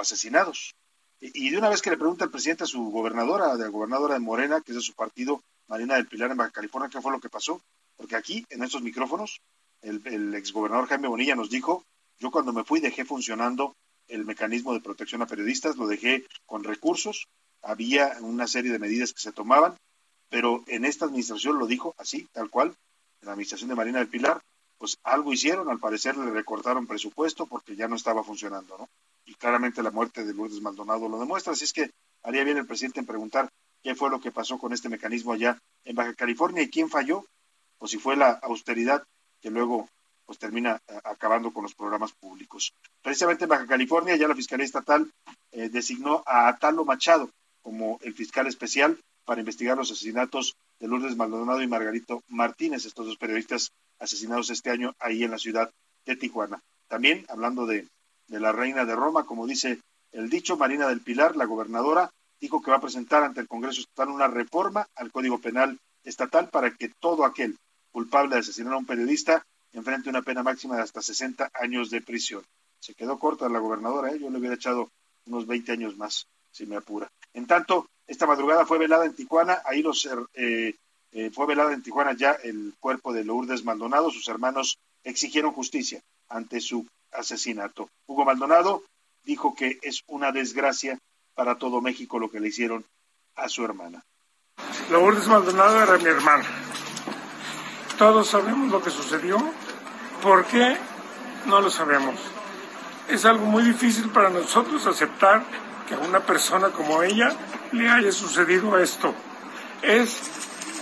asesinados. Y de una vez que le pregunta el presidente a su gobernadora, de la gobernadora de Morena, que es de su partido, Marina del Pilar en Baja California, qué fue lo que pasó. Porque aquí, en estos micrófonos, el, el exgobernador Jaime Bonilla nos dijo, yo cuando me fui dejé funcionando el mecanismo de protección a periodistas, lo dejé con recursos, había una serie de medidas que se tomaban, pero en esta administración lo dijo así, tal cual, en la administración de Marina del Pilar, pues algo hicieron, al parecer le recortaron presupuesto porque ya no estaba funcionando, ¿no? y claramente la muerte de Lourdes Maldonado lo demuestra. Así es que haría bien el presidente en preguntar qué fue lo que pasó con este mecanismo allá en Baja California y quién falló, o si fue la austeridad que luego pues termina eh, acabando con los programas públicos. Precisamente en Baja California ya la Fiscalía Estatal eh, designó a Atalo Machado como el fiscal especial para investigar los asesinatos de Lourdes Maldonado y Margarito Martínez, estos dos periodistas asesinados este año ahí en la ciudad de Tijuana. También, hablando de, de la reina de Roma, como dice el dicho, Marina del Pilar, la gobernadora, dijo que va a presentar ante el Congreso Estatal una reforma al Código Penal estatal para que todo aquel culpable de asesinar a un periodista enfrente una pena máxima de hasta 60 años de prisión. Se quedó corta la gobernadora, ¿eh? yo le hubiera echado unos 20 años más, si me apura. En tanto, esta madrugada fue velada en Tijuana, ahí los eh, eh, fue velada en Tijuana ya el cuerpo de Lourdes Maldonado, sus hermanos exigieron justicia ante su asesinato. Hugo Maldonado dijo que es una desgracia para todo México lo que le hicieron a su hermana. Lourdes Maldonado era mi hermana. Todos sabemos lo que sucedió. ¿Por qué? No lo sabemos. Es algo muy difícil para nosotros aceptar que a una persona como ella le haya sucedido esto. Es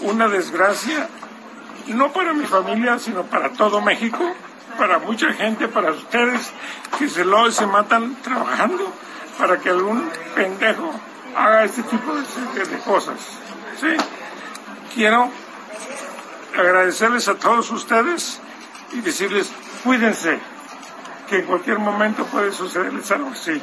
una desgracia, no para mi familia, sino para todo México, para mucha gente, para ustedes que se lo se matan trabajando para que algún pendejo haga este tipo de, de cosas. ¿sí? Quiero agradecerles a todos ustedes y decirles, cuídense, que en cualquier momento puede sucederles algo así.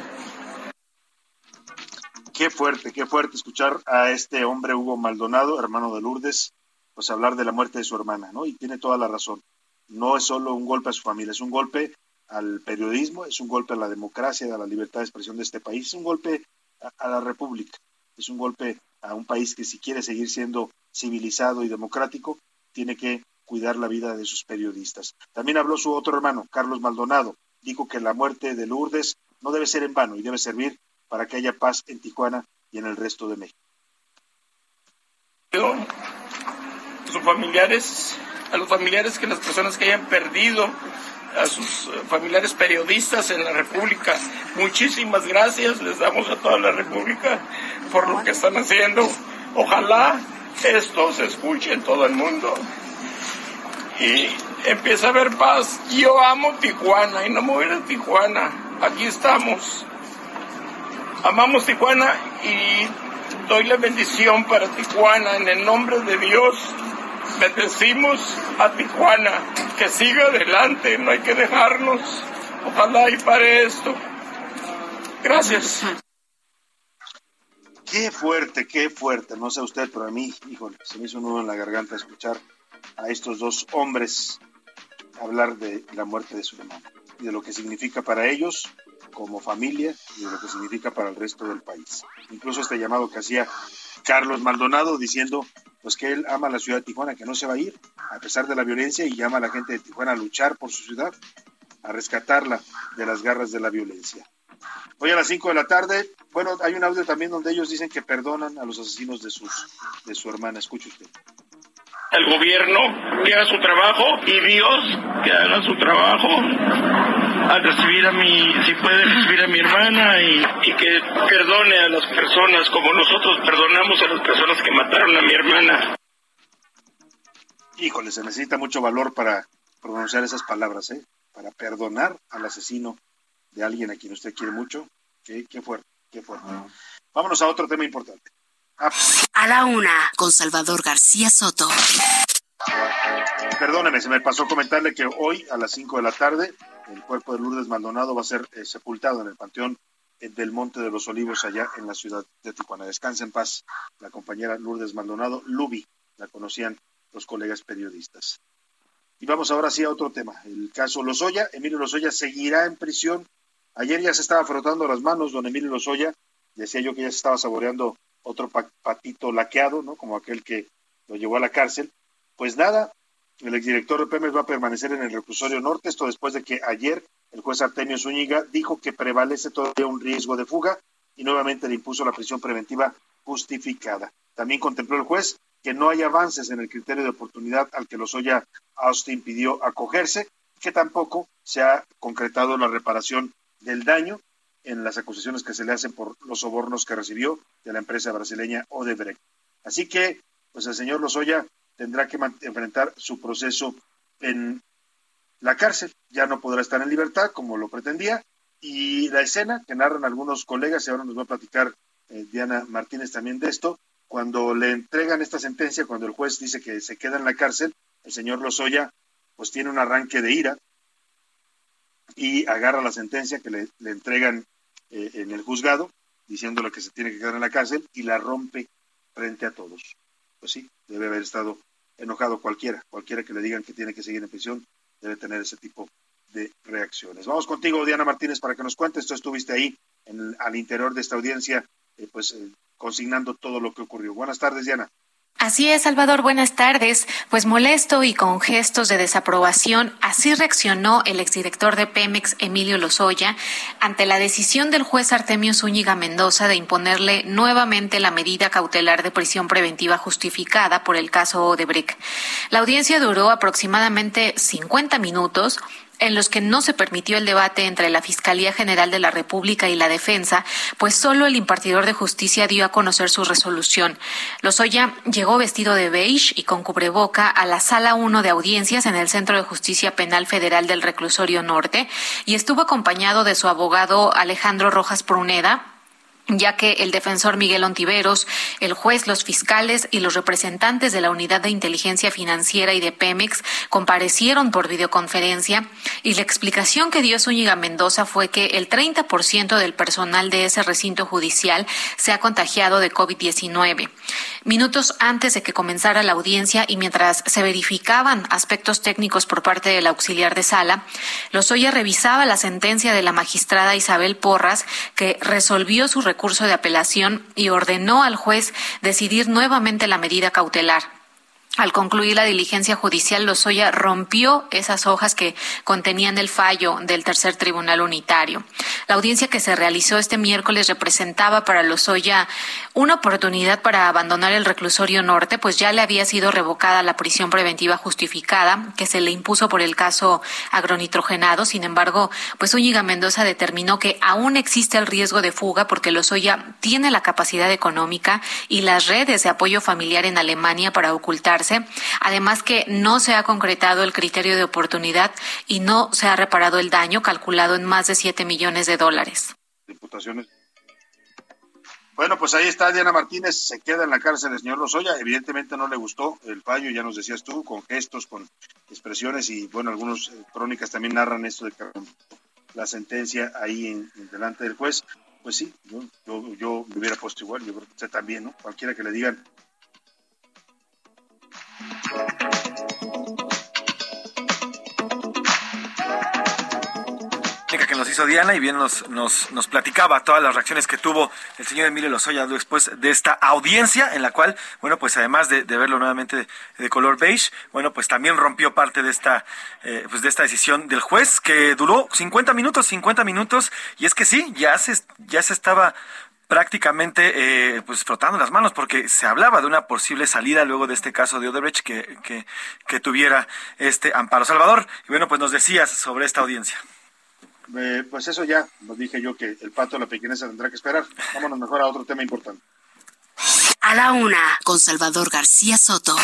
Qué fuerte, qué fuerte escuchar a este hombre Hugo Maldonado, hermano de Lourdes, pues hablar de la muerte de su hermana, ¿no? Y tiene toda la razón. No es solo un golpe a su familia, es un golpe al periodismo, es un golpe a la democracia, a la libertad de expresión de este país, es un golpe a, a la república, es un golpe a un país que si quiere seguir siendo civilizado y democrático, tiene que cuidar la vida de sus periodistas. También habló su otro hermano, Carlos Maldonado, dijo que la muerte de Lourdes no debe ser en vano y debe servir para que haya paz en Tijuana y en el resto de México. Sus familiares, a los familiares que las personas que hayan perdido a sus familiares periodistas en la República. Muchísimas gracias les damos a toda la República por lo que están haciendo. Ojalá esto se escuche en todo el mundo y empiece a haber paz. Yo amo Tijuana y no voy a Tijuana. Aquí estamos. Amamos Tijuana y doy la bendición para Tijuana en el nombre de Dios. Bendecimos a Tijuana, que siga adelante, no hay que dejarnos. Ojalá y pare esto. Gracias. Qué fuerte, qué fuerte. No sé usted, pero a mí, híjole, se me hizo un nudo en la garganta escuchar a estos dos hombres hablar de la muerte de su hermano y de lo que significa para ellos como familia y de lo que significa para el resto del país. Incluso este llamado que hacía Carlos Maldonado diciendo pues que él ama la ciudad de Tijuana, que no se va a ir a pesar de la violencia y llama a la gente de Tijuana a luchar por su ciudad, a rescatarla de las garras de la violencia. Hoy a las 5 de la tarde, bueno, hay un audio también donde ellos dicen que perdonan a los asesinos de sus de su hermana. Escuche usted. El gobierno que haga su trabajo y Dios que haga su trabajo a recibir a mi, si puede recibir a mi hermana y, y que perdone a las personas como nosotros perdonamos a las personas que mataron a mi hermana. Híjole, se necesita mucho valor para pronunciar esas palabras, ¿eh? Para perdonar al asesino de alguien a quien usted quiere mucho. Qué, qué fuerte, qué fuerte. Vámonos a otro tema importante. Ah, A la una, con Salvador García Soto. perdóneme, se me pasó comentarle que hoy a las 5 de la tarde el cuerpo de Lourdes Maldonado va a ser eh, sepultado en el Panteón eh, del Monte de los Olivos allá en la ciudad de Tijuana. Descansa en paz la compañera Lourdes Maldonado, Lubi, la conocían los colegas periodistas. Y vamos ahora sí a otro tema, el caso Lozoya. Emilio Lozoya seguirá en prisión. Ayer ya se estaba frotando las manos don Emilio Lozoya. Decía yo que ya se estaba saboreando otro pa- patito laqueado, ¿no? Como aquel que lo llevó a la cárcel. Pues nada, el exdirector de Pemex va a permanecer en el reclusorio norte, esto después de que ayer el juez Artemio Zúñiga dijo que prevalece todavía un riesgo de fuga y nuevamente le impuso la prisión preventiva justificada. También contempló el juez que no hay avances en el criterio de oportunidad al que Lozoya Austin pidió acogerse, que tampoco se ha concretado la reparación del daño en las acusaciones que se le hacen por los sobornos que recibió de la empresa brasileña Odebrecht. Así que, pues el señor Lozoya tendrá que enfrentar su proceso en la cárcel. Ya no podrá estar en libertad como lo pretendía Y la escena que narran algunos colegas, y ahora nos va a platicar eh, Diana Martínez también de esto, cuando le entregan esta sentencia, cuando el juez dice que se queda en la cárcel, el señor Lozoya pues tiene un arranque de ira y agarra la sentencia que le, entregan eh, en el juzgado, diciéndole que se tiene que quedar en la cárcel y la rompe frente a todos. Pues sí, debe haber estado enojado cualquiera, cualquiera que le digan que tiene que seguir en prisión, debe tener ese tipo de reacciones. Vamos contigo, Diana Martínez, para que nos cuentes. Tú estuviste ahí en, al interior de esta audiencia, eh, pues eh, consignando todo lo que ocurrió. Buenas tardes, Diana. Así es, Salvador, buenas tardes. Pues molesto y con gestos de desaprobación, así reaccionó el exdirector de Pemex, Emilio Lozoya, ante la decisión del juez Artemio Zúñiga Mendoza de imponerle nuevamente la medida cautelar de prisión preventiva justificada por el caso Odebrecht. La audiencia duró aproximadamente 50 minutos en los que no se permitió el debate entre la Fiscalía General de la República y la Defensa, pues solo el impartidor de justicia dio a conocer su resolución. Lozoya llegó vestido de beige y con cubreboca a la sala 1 de audiencias en el Centro de Justicia Penal Federal del Reclusorio Norte y estuvo acompañado de su abogado Alejandro Rojas Pruneda, ya que el defensor Miguel Ontiveros, el juez, los fiscales y los representantes de la Unidad de Inteligencia Financiera y de Pemex comparecieron por videoconferencia y la explicación que dio Zúñiga Mendoza fue que el 30% del personal de ese recinto judicial se ha contagiado de COVID-19. Minutos antes de que comenzara la audiencia y mientras se verificaban aspectos técnicos por parte del auxiliar de sala, Lozoya revisaba la sentencia de la magistrada Isabel Porras que resolvió su recurso de apelación y ordenó al juez decidir nuevamente la medida cautelar. Al concluir la diligencia judicial, Lozoya rompió esas hojas que contenían el fallo del tercer tribunal unitario. La audiencia que se realizó este miércoles representaba para Lozoya una oportunidad para abandonar el reclusorio norte, pues ya le había sido revocada la prisión preventiva justificada que se le impuso por el caso agronitrogenado. Sin embargo, pues Úñiga Mendoza determinó que aún existe el riesgo de fuga porque Lozoya tiene la capacidad económica y las redes de apoyo familiar en Alemania para Además que no se ha concretado el criterio de oportunidad y no se ha reparado el daño calculado en más de 7 millones de dólares. Diputaciones. Bueno, pues ahí está Diana Martínez, se queda en la cárcel el señor Lozoya. Evidentemente no le gustó el fallo, ya nos decías tú, con gestos, con expresiones y bueno, algunas eh, crónicas también narran esto de que la sentencia ahí en, delante del juez. Pues sí, yo, yo, me hubiera puesto igual, yo creo que usted también, ¿no? Cualquiera que le digan, que nos hizo Diana y bien nos, nos, platicaba todas las reacciones que tuvo el señor Emilio Lozoya después de esta audiencia en la cual, bueno, pues además de, verlo nuevamente de, color beige, bueno, pues también rompió parte de esta, eh, pues de esta decisión del juez que duró 50 minutos, 50 minutos y es que sí, ya se, ya se estaba prácticamente eh, pues frotando las manos porque se hablaba de una posible salida luego de este caso de Odebrecht que, que, que tuviera este Amparo Salvador. Y bueno, pues nos decías sobre esta audiencia. Eh, pues eso ya, lo dije yo que el pato de la pequeñeza tendrá que esperar. Vámonos mejor a otro tema importante. A la una, con Salvador García Soto.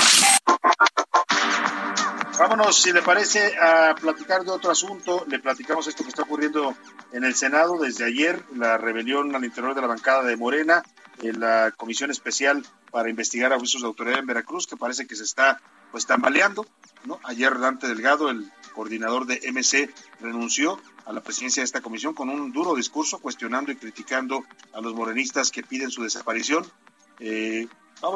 Vámonos, si le parece, a platicar de otro asunto. Le platicamos esto que está ocurriendo en el Senado desde ayer, la rebelión al interior de la bancada de Morena, en la comisión especial para investigar abusos de autoridad en Veracruz, que parece que se está pues tambaleando. ¿no? Ayer Dante Delgado, el coordinador de MC, renunció a la presidencia de esta comisión con un duro discurso cuestionando y criticando a los morenistas que piden su desaparición. Eh,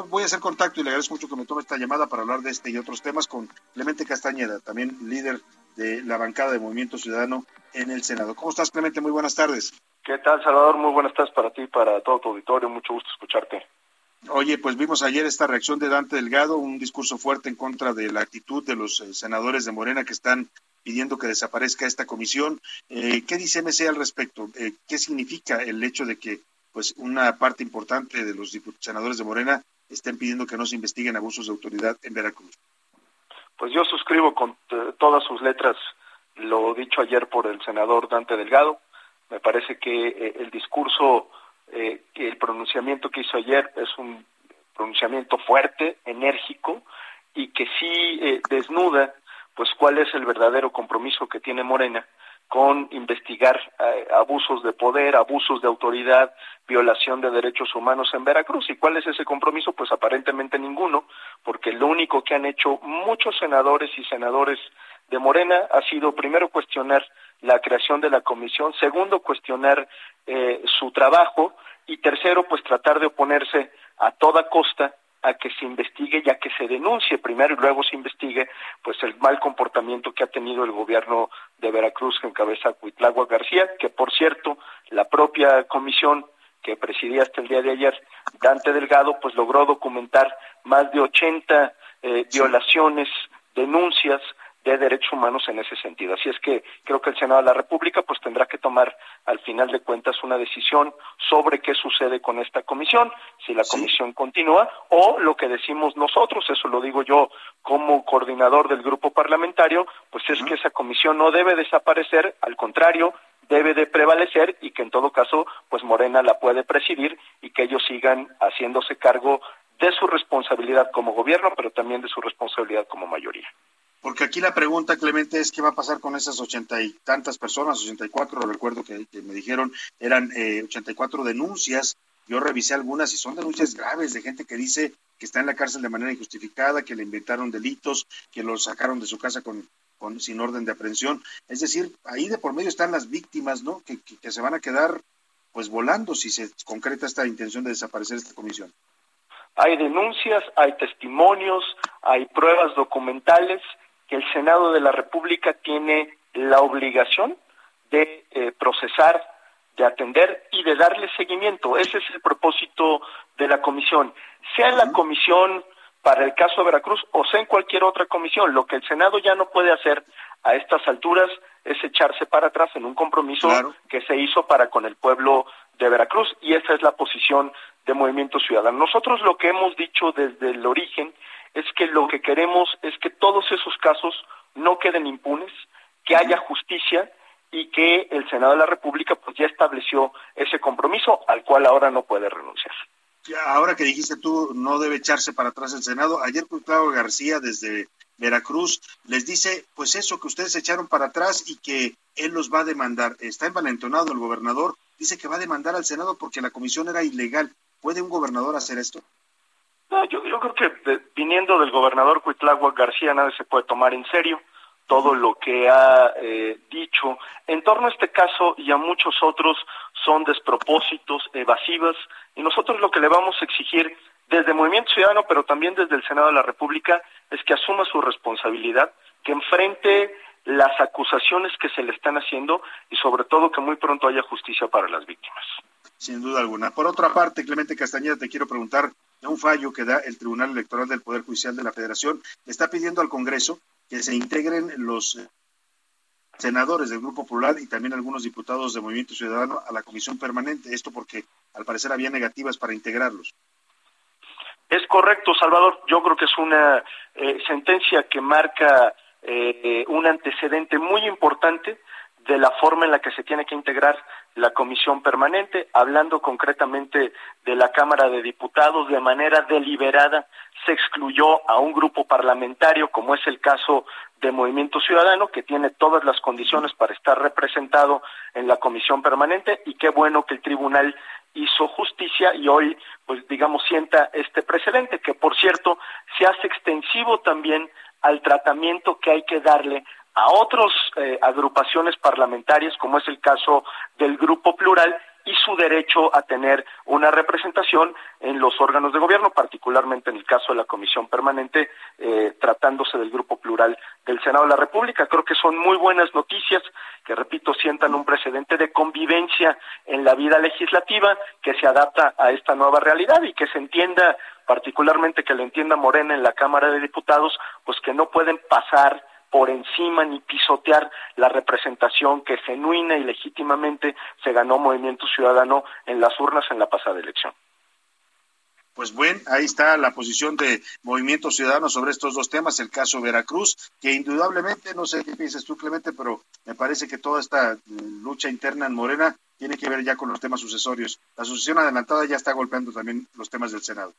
voy a hacer contacto y le agradezco mucho que me tome esta llamada para hablar de este y otros temas con Clemente Castañeda, también líder de la bancada de Movimiento Ciudadano en el Senado. ¿Cómo estás, Clemente? Muy buenas tardes. ¿Qué tal, Salvador? Muy buenas tardes para ti y para todo tu auditorio. Mucho gusto escucharte. Oye, pues vimos ayer esta reacción de Dante Delgado, un discurso fuerte en contra de la actitud de los eh, senadores de Morena que están pidiendo que desaparezca esta comisión. Eh, ¿Qué dice MC al respecto? Eh, ¿Qué significa el hecho de que pues una parte importante de los senadores de Morena estén pidiendo que no se investiguen abusos de autoridad en Veracruz? Pues yo suscribo con todas sus letras lo dicho ayer por el senador Dante Delgado. Me parece que el discurso eh, el pronunciamiento que hizo ayer es un pronunciamiento fuerte, enérgico y que sí eh, desnuda pues cuál es el verdadero compromiso que tiene Morena con investigar eh, abusos de poder, abusos de autoridad, violación de derechos humanos en Veracruz. ¿Y cuál es ese compromiso? Pues aparentemente ninguno, porque lo único que han hecho muchos senadores y senadores de Morena ha sido primero cuestionar la creación de la comisión, segundo cuestionar eh, su trabajo y tercero pues tratar de oponerse a toda costa a que se investigue ya que se denuncie primero y luego se investigue pues el mal comportamiento que ha tenido el gobierno de Veracruz que encabeza Cuitlagua García, que por cierto la propia comisión que presidía hasta el día de ayer, Dante Delgado, pues logró documentar más de 80 eh, violaciones, denuncias de derechos humanos en ese sentido. Así es que creo que el Senado de la República pues tendrá que tomar al final de cuentas una decisión sobre qué sucede con esta comisión, si la comisión continúa o lo que decimos nosotros, eso lo digo yo como coordinador del grupo parlamentario, pues es que esa comisión no debe desaparecer, al contrario, debe de prevalecer y que en todo caso pues Morena la puede presidir y que ellos sigan haciéndose cargo de su responsabilidad como gobierno, pero también de su responsabilidad como mayoría. Porque aquí la pregunta, Clemente, es qué va a pasar con esas ochenta y tantas personas, ochenta y cuatro, recuerdo que, me dijeron, eran eh, ochenta y cuatro denuncias. Yo revisé algunas y son denuncias graves de gente que dice que está en la cárcel de manera injustificada, que le inventaron delitos, que lo sacaron de su casa con, con sin orden de aprehensión. Es decir, ahí de por medio están las víctimas, ¿no? Que, que se van a quedar pues volando si se concreta esta intención de desaparecer esta comisión. Hay denuncias, hay testimonios, hay pruebas documentales que el Senado de la República tiene la obligación de eh, procesar, de atender y de darle seguimiento. Ese es el propósito de la comisión. Sea en la comisión para el caso de Veracruz o sea en cualquier otra comisión. Lo que el Senado ya no puede hacer a estas alturas es echarse para atrás en un compromiso que se hizo para con el pueblo de Veracruz y esa es la posición de Movimiento Ciudadano. Nosotros lo que hemos dicho desde el origen es que lo que queremos es que todos esos casos no queden impunes, que haya justicia y que el Senado de la República pues ya estableció ese compromiso al cual ahora no puede renunciar. Ahora que dijiste tú, no debe echarse para atrás el Senado. Ayer Claudio García desde Veracruz les dice, pues eso que ustedes echaron para atrás y que él los va a demandar. Está envalentonado el gobernador, dice que va a demandar al Senado porque la comisión era ilegal. ¿Puede un gobernador hacer esto? Yo, creo que viniendo del gobernador Cuitlagua García nadie se puede tomar en serio todo lo que ha eh, dicho en torno a este caso y a muchos otros son despropósitos, evasivas, y nosotros lo que le vamos a exigir desde Movimiento Ciudadano, pero también desde el Senado de la República, es que asuma su responsabilidad, que enfrente las acusaciones que se le están haciendo y sobre todo que muy pronto haya justicia para las víctimas. Sin duda alguna. Por otra parte, Clemente Castañeda, te quiero preguntar un fallo que da el Tribunal Electoral del Poder Judicial de la Federación, está pidiendo al Congreso que se integren los eh, senadores del Grupo Plural y también algunos diputados de Movimiento Ciudadano a la comisión permanente. Esto porque al parecer había negativas para integrarlos. Es correcto, Salvador. Yo creo que es una eh, sentencia que marca eh, un antecedente muy importante de la forma en la que se tiene que integrar la comisión permanente, hablando concretamente de la Cámara de Diputados, de manera deliberada se excluyó a un grupo parlamentario, como es el caso de Movimiento Ciudadano, que tiene todas las condiciones para estar representado en la comisión permanente, y qué bueno que el tribunal hizo justicia y hoy, pues digamos, sienta este precedente, que por cierto se hace extensivo también al tratamiento que hay que darle a otras eh, agrupaciones parlamentarias, como es el caso del Grupo Plural, y su derecho a tener una representación en los órganos de gobierno, particularmente en el caso de la Comisión Permanente, eh, tratándose del Grupo Plural del Senado de la República. Creo que son muy buenas noticias que, repito, sientan un precedente de convivencia en la vida legislativa que se adapta a esta nueva realidad y que se entienda, particularmente que lo entienda Morena en la Cámara de Diputados, pues que no pueden pasar por encima ni pisotear la representación que genuina y legítimamente se ganó Movimiento Ciudadano en las urnas en la pasada elección. Pues bueno, ahí está la posición de Movimiento Ciudadano sobre estos dos temas, el caso Veracruz, que indudablemente, no sé qué piensas tú, Clemente, pero me parece que toda esta mm, lucha interna en Morena tiene que ver ya con los temas sucesorios. La sucesión adelantada ya está golpeando también los temas del Senado.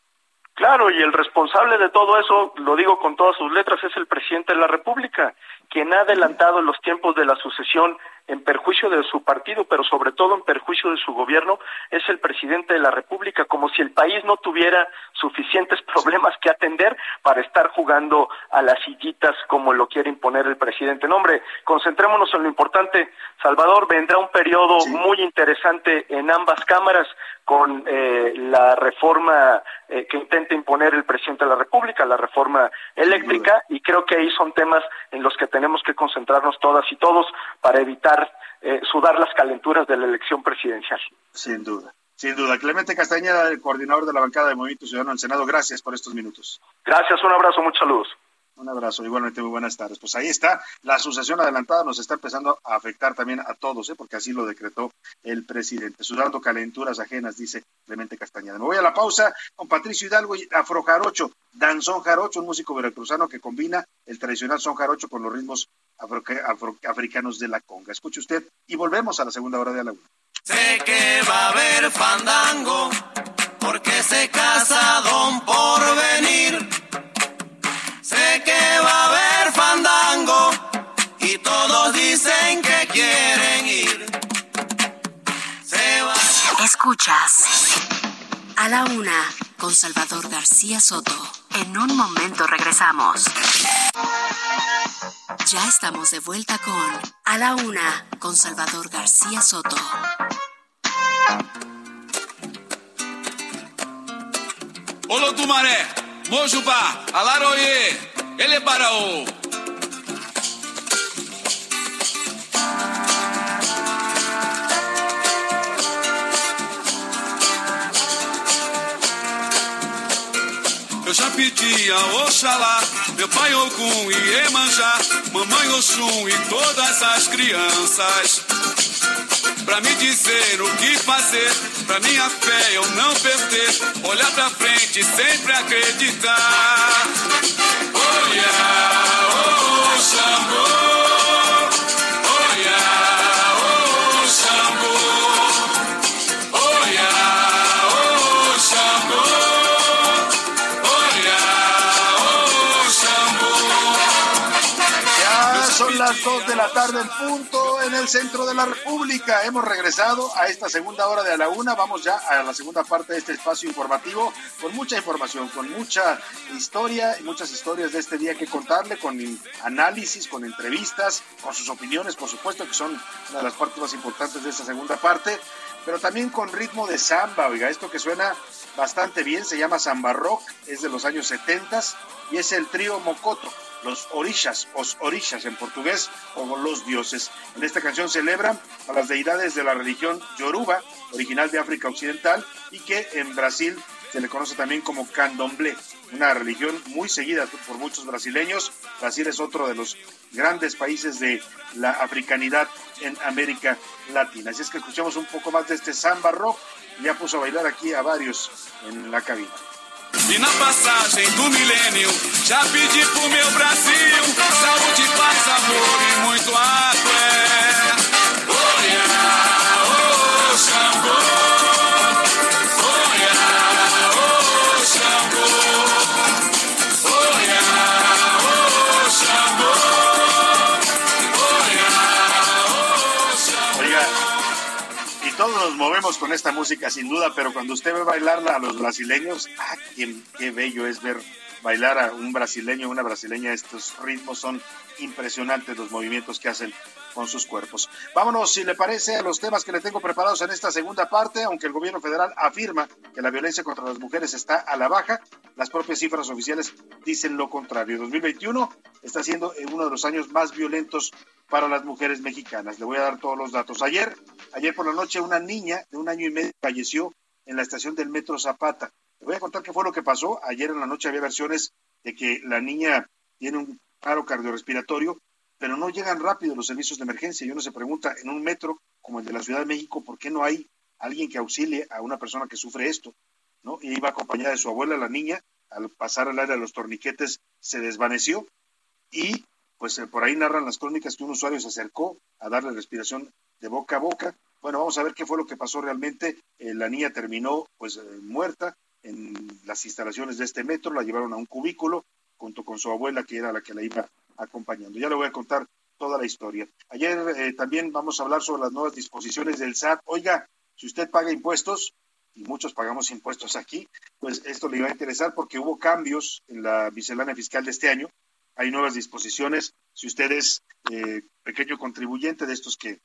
Claro, y el responsable de todo eso, lo digo con todas sus letras, es el presidente de la República, quien ha adelantado los tiempos de la sucesión en perjuicio de su partido, pero sobre todo en perjuicio de su gobierno, es el presidente de la República, como si el país no tuviera suficientes problemas que atender para estar jugando a las sillitas como lo quiere imponer el presidente. No, hombre, concentrémonos en lo importante. Salvador, vendrá un periodo muy interesante en ambas cámaras con eh, la reforma eh, que intenta imponer el presidente de la República, la reforma eléctrica, y creo que ahí son temas en los que tenemos que concentrarnos todas y todos para evitar eh, sudar las calenturas de la elección presidencial. Sin duda. Sin duda. Clemente Castañeda, el coordinador de la bancada de Movimiento Ciudadano en Senado, gracias por estos minutos. Gracias, un abrazo, muchos saludos. Un abrazo, igualmente muy buenas tardes. Pues ahí está, la sucesión adelantada nos está empezando a afectar también a todos, ¿eh? porque así lo decretó el presidente. Sudando calenturas ajenas, dice Clemente Castañeda. Me voy a la pausa con Patricio Hidalgo y Afro Jarocho, Danzón Jarocho, un músico veracruzano que combina el tradicional son jarocho con los ritmos africanos de la conga. Escuche usted y volvemos a la segunda hora de la una. Sé que va a haber fandango, porque se casa don por. Escuchas a la una con Salvador García Soto. En un momento regresamos. Ya estamos de vuelta con A la Una con Salvador García Soto. Alaroye, Ele. Eu já pedi a Oxalá, meu pai Ogum e Emanjá, mamãe Oxum e todas as crianças. Pra me dizer o que fazer, pra minha fé eu não perder, olhar pra frente e sempre acreditar. Olha, oh, Xangô. Tarde en punto en el centro de la República. Hemos regresado a esta segunda hora de a la una. Vamos ya a la segunda parte de este espacio informativo con mucha información, con mucha historia y muchas historias de este día que contarle, con análisis, con entrevistas, con sus opiniones, por supuesto, que son una de las partes más importantes de esta segunda parte, pero también con ritmo de samba. Oiga, esto que suena bastante bien se llama samba rock, es de los años 70 y es el trío Mocoto los orishas, os orishas en portugués, o los dioses. En esta canción celebran a las deidades de la religión yoruba, original de África Occidental, y que en Brasil se le conoce también como candomblé, una religión muy seguida por muchos brasileños. Brasil es otro de los grandes países de la africanidad en América Latina. Así es que escuchamos un poco más de este samba rock. Ya puso a bailar aquí a varios en la cabina. E na passagem do milênio, já pedi pro meu Brasil saúde, paz, amor e muito axé. Nos movemos con esta música sin duda, pero cuando usted ve bailarla a los brasileños, ah, qué, qué bello es ver bailar a un brasileño, una brasileña, estos ritmos son impresionantes los movimientos que hacen con sus cuerpos. Vámonos, si le parece, a los temas que le tengo preparados en esta segunda parte, aunque el gobierno federal afirma que la violencia contra las mujeres está a la baja, las propias cifras oficiales dicen lo contrario. 2021 está siendo uno de los años más violentos para las mujeres mexicanas. Le voy a dar todos los datos. Ayer, ayer por la noche, una niña de un año y medio falleció en la estación del Metro Zapata. Le voy a contar qué fue lo que pasó. Ayer en la noche había versiones de que la niña tiene un paro cardiorrespiratorio, pero no llegan rápido los servicios de emergencia. Y uno se pregunta, en un metro como el de la Ciudad de México, ¿por qué no hay alguien que auxilie a una persona que sufre esto? ¿no? Y iba acompañada de su abuela, la niña, al pasar al área de los torniquetes se desvaneció y pues eh, por ahí narran las crónicas que un usuario se acercó a darle respiración de boca a boca. Bueno, vamos a ver qué fue lo que pasó realmente. Eh, la niña terminó pues eh, muerta en las instalaciones de este metro, la llevaron a un cubículo junto con su abuela que era la que la iba acompañando. Ya le voy a contar toda la historia. Ayer eh, también vamos a hablar sobre las nuevas disposiciones del SAT. Oiga, si usted paga impuestos, y muchos pagamos impuestos aquí, pues esto le va a interesar porque hubo cambios en la miscelánea fiscal de este año. Hay nuevas disposiciones. Si usted es eh, pequeño contribuyente de estos que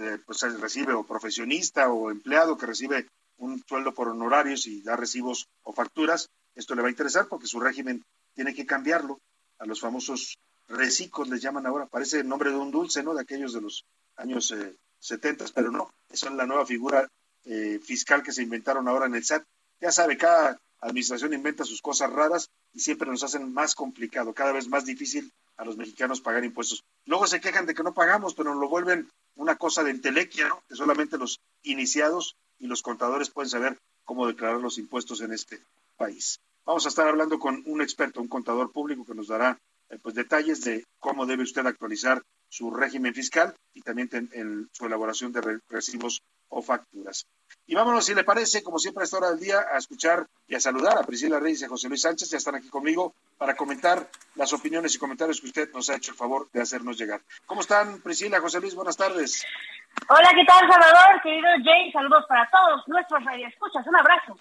eh, pues recibe o profesionista o empleado que recibe un sueldo por honorarios y da recibos o facturas, esto le va a interesar porque su régimen tiene que cambiarlo a los famosos recicos, les llaman ahora, parece el nombre de un dulce, ¿no? De aquellos de los años eh, 70, pero no, esa es la nueva figura eh, fiscal que se inventaron ahora en el SAT. Ya sabe, cada administración inventa sus cosas raras y siempre nos hacen más complicado, cada vez más difícil a los mexicanos pagar impuestos. Luego se quejan de que no pagamos, pero nos lo vuelven una cosa de entelequia, ¿no? Que solamente los iniciados y los contadores pueden saber cómo declarar los impuestos en este país. Vamos a estar hablando con un experto, un contador público que nos dará eh, pues detalles de cómo debe usted actualizar su régimen fiscal y también en su elaboración de recibos o facturas. Y vámonos, si le parece, como siempre a esta hora del día, a escuchar y a saludar a Priscila Reyes y a José Luis Sánchez. Ya están aquí conmigo para comentar las opiniones y comentarios que usted nos ha hecho el favor de hacernos llegar. ¿Cómo están, Priscila, José Luis? Buenas tardes. Hola, ¿qué tal, Salvador? Querido Jay, saludos para todos nuestros radioescuchas. Un abrazo.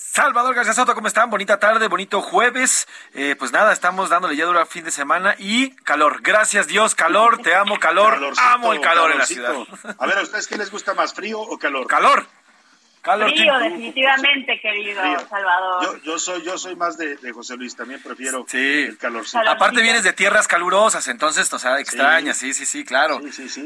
Salvador García Soto, ¿cómo están? Bonita tarde, bonito jueves. Eh, pues nada, estamos dándole ya dura fin de semana y calor. Gracias Dios, calor, te amo, calor. amo el calor en la ciudad. A ver, ¿a ustedes qué les gusta más, frío o calor? Calor. Frío, definitivamente, querido Salvador. Yo, soy, yo soy más de, José Luis, también prefiero el calor. Aparte vienes de tierras calurosas, entonces, o sea, extrañas, sí, sí, sí, claro.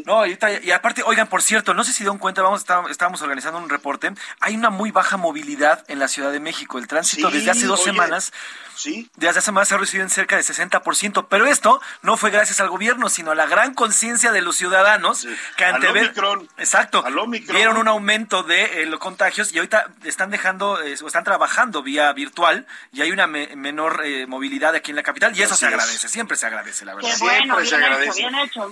No, y, y, aparte, oigan, por cierto, no sé si dieron cuenta, vamos, estábamos organizando un reporte, hay una muy baja movilidad en la Ciudad de México. El tránsito desde hace dos semanas Sí. Desde hace más se ha reducido en cerca de 60%, pero esto no fue gracias al gobierno, sino a la gran conciencia de los ciudadanos que ante ver, exacto, vieron un aumento de eh, los contagios y ahorita están dejando eh, o están trabajando vía virtual y hay una menor eh, movilidad aquí en la capital y eso se agradece, siempre se agradece, la verdad. siempre se agradece.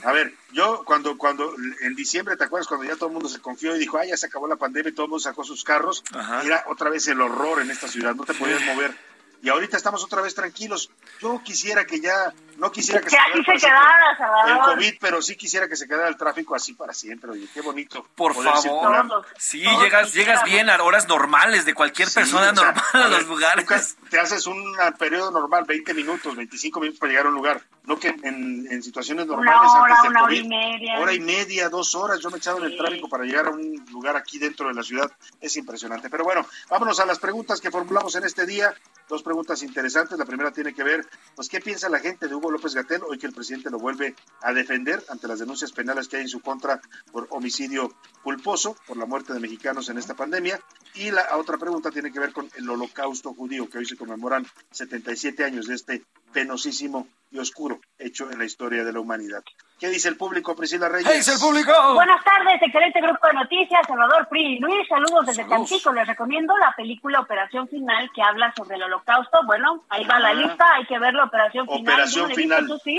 A ver, yo cuando cuando en diciembre, ¿te acuerdas cuando ya todo el mundo se confió y dijo, "Ay, ya se acabó la pandemia y todo el mundo sacó sus carros"? Era otra vez el horror en esta ciudad, no te podías mover y ahorita estamos otra vez tranquilos. Yo quisiera que ya, no quisiera que, se, quedara, el COVID, pero sí quisiera que se quedara el tráfico así para siempre. Oye, qué bonito. Por favor. Sí, llegas, llegas bien a horas normales de cualquier persona normal a, los lugares. Te haces un periodo normal, 20 minutos, 25 minutos para llegar a un lugar. No que en, situaciones normales. Una hora, una hora y media. Hora y media, dos horas. Yo me he echado en el tráfico para llegar a un lugar aquí dentro de la ciudad. Es impresionante. Pero bueno, vámonos a las preguntas que formulamos en este día. Dos preguntas interesantes. La primera tiene que ver, pues, ¿qué piensa la gente de Hugo López Gatel hoy que el presidente lo vuelve a defender ante las denuncias penales que hay en su contra por homicidio culposo, por la muerte de mexicanos en esta pandemia? Y la otra pregunta tiene que ver con el holocausto judío, que hoy se conmemoran 77 años de este penosísimo y oscuro hecho en la historia de la humanidad. ¿Qué dice el público, Priscila Reyes? ¿Qué dice el público? Buenas tardes, excelente grupo de noticias, Salvador Pri. Luis, saludos desde Tampico. Les recomiendo la película Operación Final que habla sobre el holocausto. Bueno, ahí va la lista, hay que ver la Operación Final. Operación Final. ¿Tú sí?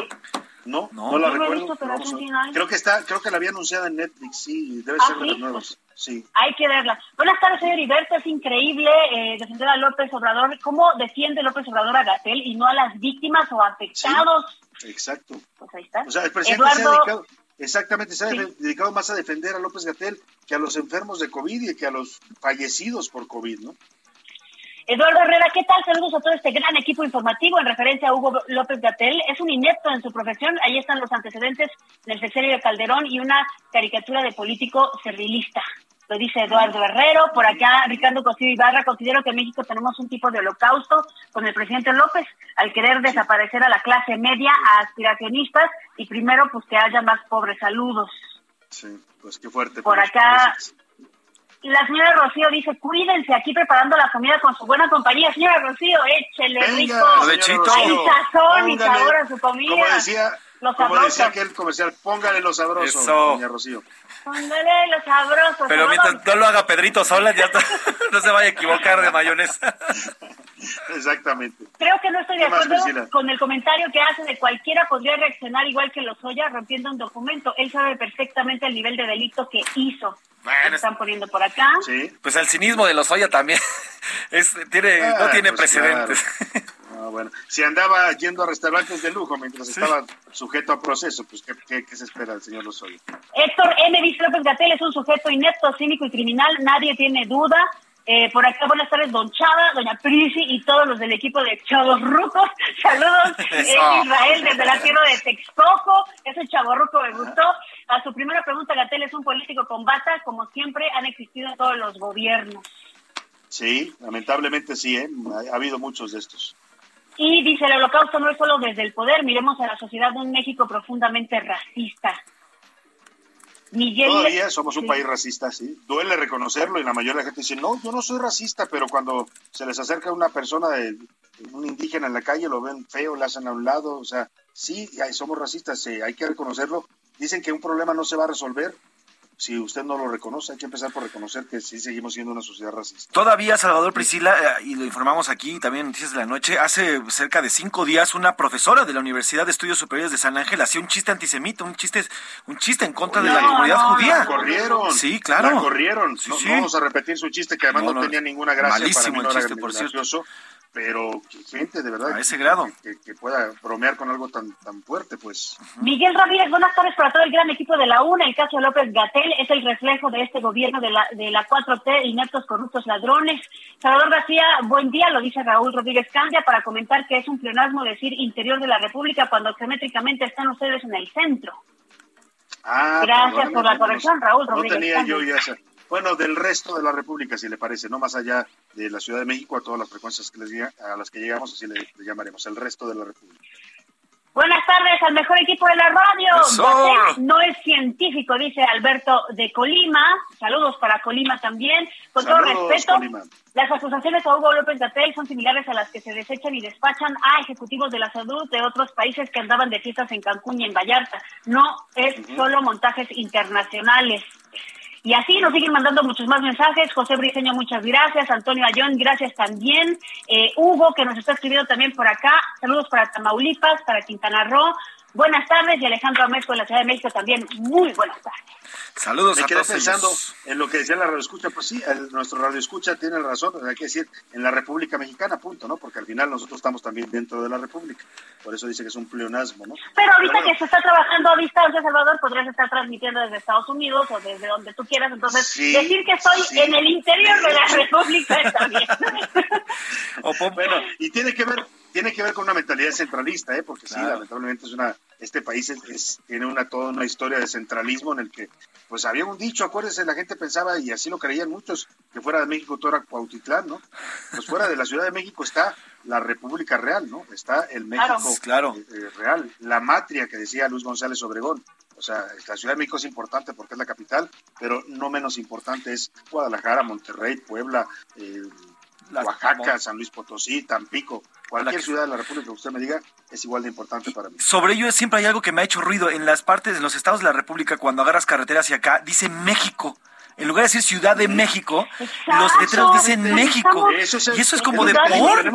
No, no, la recuerdo. creo que está, creo que la había anunciado en Netflix, sí, debe ¿Ah, ser de los nuevos. Sí. Hay que verla. Buenas tardes, señor Heriberto. Es increíble eh, defender a López Obrador. ¿Cómo defiende López Obrador a Gatel y no a las víctimas o afectados? exacto. Pues ahí está. O sea, el presidente se ha dedicado, exactamente, se ha dedicado más a defender a López Gatel que a los enfermos de COVID y que a los fallecidos por COVID, ¿no? Eduardo Herrera, ¿qué tal? Saludos a todo este gran equipo informativo en referencia a Hugo López Gatel. Es un inepto en su profesión. Ahí están los antecedentes del sexenio de Calderón y una caricatura de político servilista. Lo dice Eduardo Herrero. Por acá, Ricardo Cosío Ibarra. Considero que en México tenemos un tipo de holocausto con el presidente López al querer desaparecer a la clase media, a aspiracionistas y primero, pues que haya más pobres. Saludos. Sí, pues qué fuerte. Por acá, la señora Rocío dice, cuídense aquí preparando la comida con su buena compañía. Señora Rocío, échele rico. Hay sazón y sabor a su comida. Como decía, como decía aquel comercial, póngale lo sabroso, señora Rocío. Póngale lo sabroso. Pero mientras no lo haga Pedrito sola, ya no se vaya a equivocar de mayonesa. Exactamente. Creo que no estoy de acuerdo con el comentario que hace de cualquiera podría reaccionar igual que los Lozoya rompiendo un documento. Él sabe perfectamente el nivel de delito que hizo. Bueno, están poniendo por acá. Sí. Pues el cinismo de los Oya también es, tiene, no ah, tiene pues precedentes. Bueno. Si andaba yendo a restaurantes de lujo mientras estaba sujeto a proceso, pues ¿qué, qué, se espera del señor Lozoya? Héctor M. Dice López Gatel es un sujeto inepto, cínico y criminal, nadie tiene duda. Eh, por acá, buenas tardes, Don Chava, Doña Prisi y todos los del equipo de Chavos Rucos. Saludos, es Israel desde la tierra de Texcoco. Ese Chavo Ruco me gustó. A su primera pregunta, Gatel es un político con bata, como siempre han existido en todos los gobiernos. Sí, lamentablemente sí, ¿eh? ha habido muchos de estos. Y dice, el holocausto no es solo desde el poder, miremos a la sociedad de un México profundamente racista. Miguel... Todavía somos un país racista, sí. Duele reconocerlo y la mayoría de la gente dice, no, yo no soy racista, pero cuando se les acerca una persona, de, un indígena en la calle, lo ven feo, le hacen a un lado, o sea, sí, somos racistas, sí, hay que reconocerlo. Dicen que un problema no se va a resolver si usted no lo reconoce, hay que empezar por reconocer que sí seguimos siendo una sociedad racista. Todavía, Salvador Priscila, eh, y lo informamos aquí también en Noticias de la Noche, hace cerca de cinco días una profesora de la Universidad de Estudios Superiores de San Ángel hacía un chiste antisemita, un chiste, un chiste en contra de la comunidad judía. La corrieron. Sí, claro. La corrieron. no, vamos a repetir su chiste, que además no, tenía ninguna gracia. Malísimo para el chiste, por cierto pero gente de verdad a ese grado. que, pueda bromear con algo tan tan fuerte pues. Miguel Ramírez buenas tardes para todo el gran equipo de la UNA. El caso de López Gatel es el reflejo de este gobierno de la de la 4T ineptos corruptos ladrones. Salvador García buen día lo dice Raúl Rodríguez Candia para comentar que es un pleonasmo decir interior de la República cuando geométricamente están ustedes en el centro. Ah, gracias por la corrección Raúl Rodríguez no tenía yo ya bueno, del resto de la República, si le parece, no más allá de la Ciudad de México, a todas las frecuencias que les, a las que llegamos, así le, llamaremos, el resto de la República. Buenas tardes al mejor equipo de la radio. No es científico, dice Alberto de Colima. Saludos para Colima también. Con todo respeto, las acusaciones a Hugo López Gatel son similares a las que se desechan y despachan a ejecutivos de la salud de otros países que andaban de fiestas en Cancún y en Vallarta. No es solo montajes internacionales. Y así nos siguen mandando muchos más mensajes. José Briceño, muchas gracias. Antonio Ayón, gracias también. Eh, Hugo, que nos está escribiendo también por acá. Saludos para Tamaulipas, para Quintana Roo. Buenas tardes. Y Alejandro Amesco de la Ciudad de México también. Muy buenas tardes. Saludos Me a quedé pensando en lo que decía la radio escucha, pues sí, nuestro radio escucha tiene razón, hay que decir en la República Mexicana, punto, ¿no? Porque al final nosotros estamos también dentro de la República. Por eso dice que es un pleonasmo, ¿no? Pero ahorita que se está trabajando a distancia, Salvador, podrías estar transmitiendo desde Estados Unidos o desde donde tú quieras, entonces decir que estoy en el interior de la República está bien. bueno, y tiene que ver tiene que ver con una mentalidad centralista, ¿eh? porque sí, lamentablemente es una, este país es, tiene una toda una historia de centralismo en el que, pues había un dicho, acuérdense, la gente pensaba, y así lo creían muchos, que fuera de México todo era Cuautitlán, ¿no? Pues fuera de la Ciudad de México está la República Real, ¿no? Está el México claro. Eh, eh, real, la matria que decía Luis González Obregón. O sea, la Ciudad de México es importante porque es la capital, pero no menos importante es Guadalajara, Monterrey, Puebla, eh, Oaxaca, San Luis Potosí, Tampico, cualquier ciudad de la República que usted me diga es igual de importante para mí. Sobre ello siempre hay algo que me ha hecho ruido. En las partes, en los estados de la República, cuando agarras carretera hacia acá, dice México. En lugar de decir Ciudad de México, los letreros dicen México. y eso es como de por.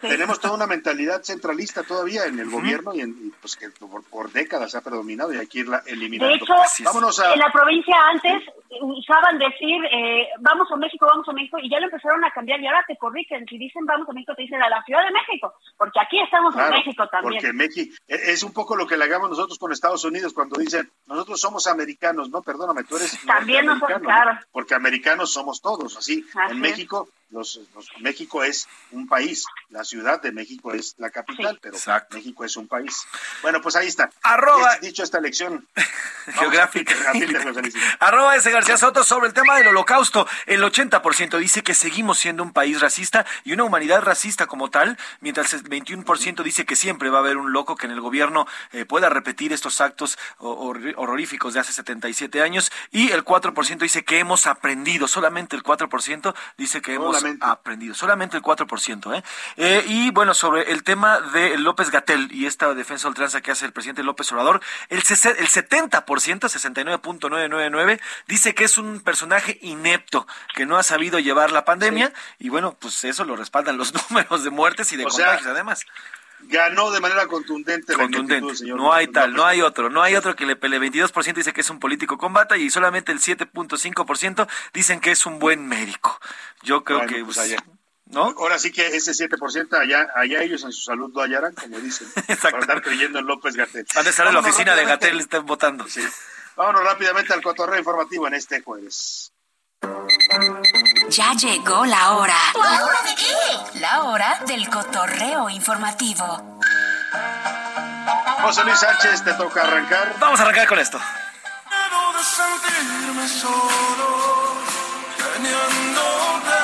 Tenemos toda una mentalidad centralista todavía en el gobierno y, en, pues que por, décadas ha predominado y hay que irla eliminando. De hecho, en la provincia antes usaban decir eh, vamos a México, vamos a México y ya lo empezaron a cambiar y ahora te corrigen. Si dicen vamos a México, te dicen a la Ciudad de México, porque aquí estamos en México también. Porque México e, es un poco lo que le hagamos nosotros con Estados Unidos cuando dicen nosotros somos americanos. No, perdóname, tú eres también nosotros, claro. Porque americanos somos todos. Así, en México los, México es un país, la Ciudad de México es la capital, pero México es un país. Bueno, pues ahí está. Arroba. dicho esta lección geográfica. Arroba ese García Soto sobre el tema del holocausto. El 80% dice que seguimos siendo un país racista y una humanidad racista como tal, mientras el 21% dice que siempre va a haber un loco que en el gobierno eh, pueda repetir estos actos horroríficos de hace 77 años y el 4% dice que hemos aprendido, solamente el 4% dice que hemos aprendido, solamente el 4%. ¿eh? ¿eh? y bueno, sobre el tema de López Gatel y esta defensa ultranza que hace el presidente López Obrador, el, el 70%, 69.999, dice que es un personaje inepto, que no ha sabido llevar la pandemia y bueno, pues eso lo respaldan los números de muertes y de contagios además ganó de manera contundente. Contundente. señor no hay tal, no hay otro, no hay otro que le pele. 22% dice que es un político con bata y solamente el 7.5% dicen que es un buen médico. Yo creo que pues, ¿no? Ahora sí que ese 7% allá, allá ellos en su salud lo hallarán, como dicen, para andar creyendo en López Gatel. Van a estar en la oficina de Gatel, están votando. Sí. Vámonos rápidamente al cotorreo informativo en este jueves. Ya llegó la hora. ¿La hora de qué? La hora del cotorreo informativo. José Luis Sánchez, te toca arrancar. Vamos a arrancar con esto. Quiero de sentirme solo, teniéndote,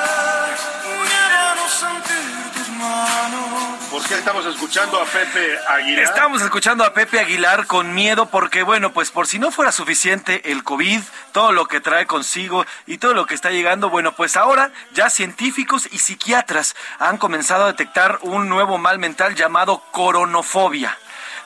pudiera no sentir tus manos. ¿Por qué estamos escuchando a Pepe Aguilar? Estamos escuchando a Pepe Aguilar con miedo porque, bueno, pues por si no fuera suficiente el COVID, todo lo que trae consigo y todo lo que está llegando, bueno, pues ahora ya científicos y psiquiatras han comenzado a detectar un nuevo mal mental llamado coronofobia.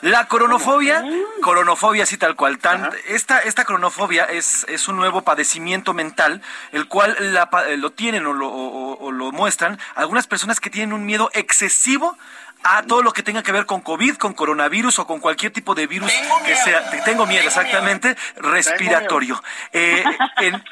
La coronofobia, coronofobia así tal cual, tan, esta, esta coronofobia es, es un nuevo padecimiento mental, el cual la eh, lo tienen o lo, o- o lo muestran algunas personas que tienen un miedo excesivo a todo lo que tenga que ver con COVID, con coronavirus o con cualquier tipo de virus que sea, te- tengo miedo, exactamente, respiratorio. Eh, en-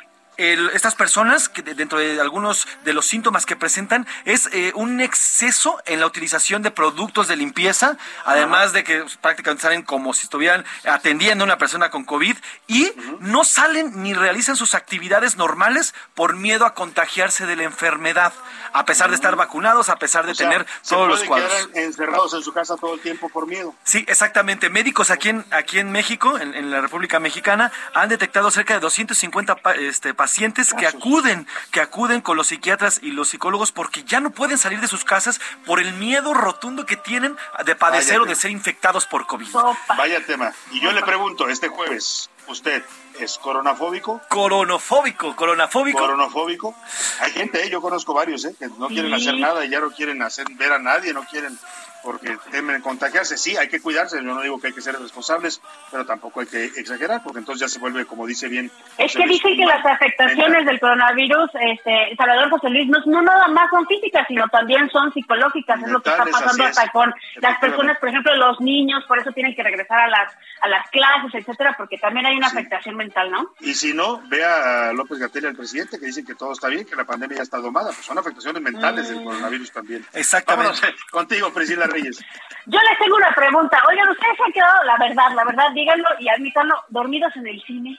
el- estas personas, que dentro de algunos de los síntomas que presentan, es eh, un exceso en la utilización de productos de limpieza, además de que prácticamente salen como si estuvieran atendiendo a una persona con COVID y no salen ni realizan sus actividades normales por miedo a contagiarse de la enfermedad, a pesar de estar vacunados, a pesar de O sea, tener se todos los cuadros. encerrados en su casa todo el tiempo por miedo. Sí, exactamente. Médicos aquí en, aquí en México, en, en la República Mexicana, han detectado cerca de 250 pa- este, pacientes que acuden, que acuden con los psiquiatras y los psicólogos porque ya no pueden salir de sus casas por el miedo rotundo que tienen de padecer Vaya o de tema. ser infectados por COVID. Vaya tema. Y yo le pregunto, este jueves, ¿usted es coronafóbico? Coronofóbico, coronafóbico. Coronofóbico. Hay gente, ¿eh? yo conozco varios, ¿eh? que no quieren Sí. hacer nada y ya no quieren hacer ver a nadie, no quieren porque temen contagiarse. Sí, hay que cuidarse, yo no digo que hay que ser responsables, pero tampoco hay que exagerar, porque entonces ya se vuelve, como dice bien. Es que dicen que las afectaciones mental. del coronavirus, este, Salvador José Luis, no, no nada más son físicas, sino también son psicológicas. Es lo que está pasando hasta con las personas, por ejemplo, los niños, por eso tienen que regresar a las a las clases, etcétera, porque también hay una afectación mental, ¿no? Y si no, vea a López Gatell, al presidente, que dicen que todo está bien, que la pandemia ya está domada. Pues son afectaciones mentales Mm. del coronavirus también. Exactamente. Vámonos, contigo, Priscila Reyes. Yo les tengo una pregunta. Oigan, ustedes se han quedado, la verdad, la verdad, díganlo y admítanlo, dormidos en el cine.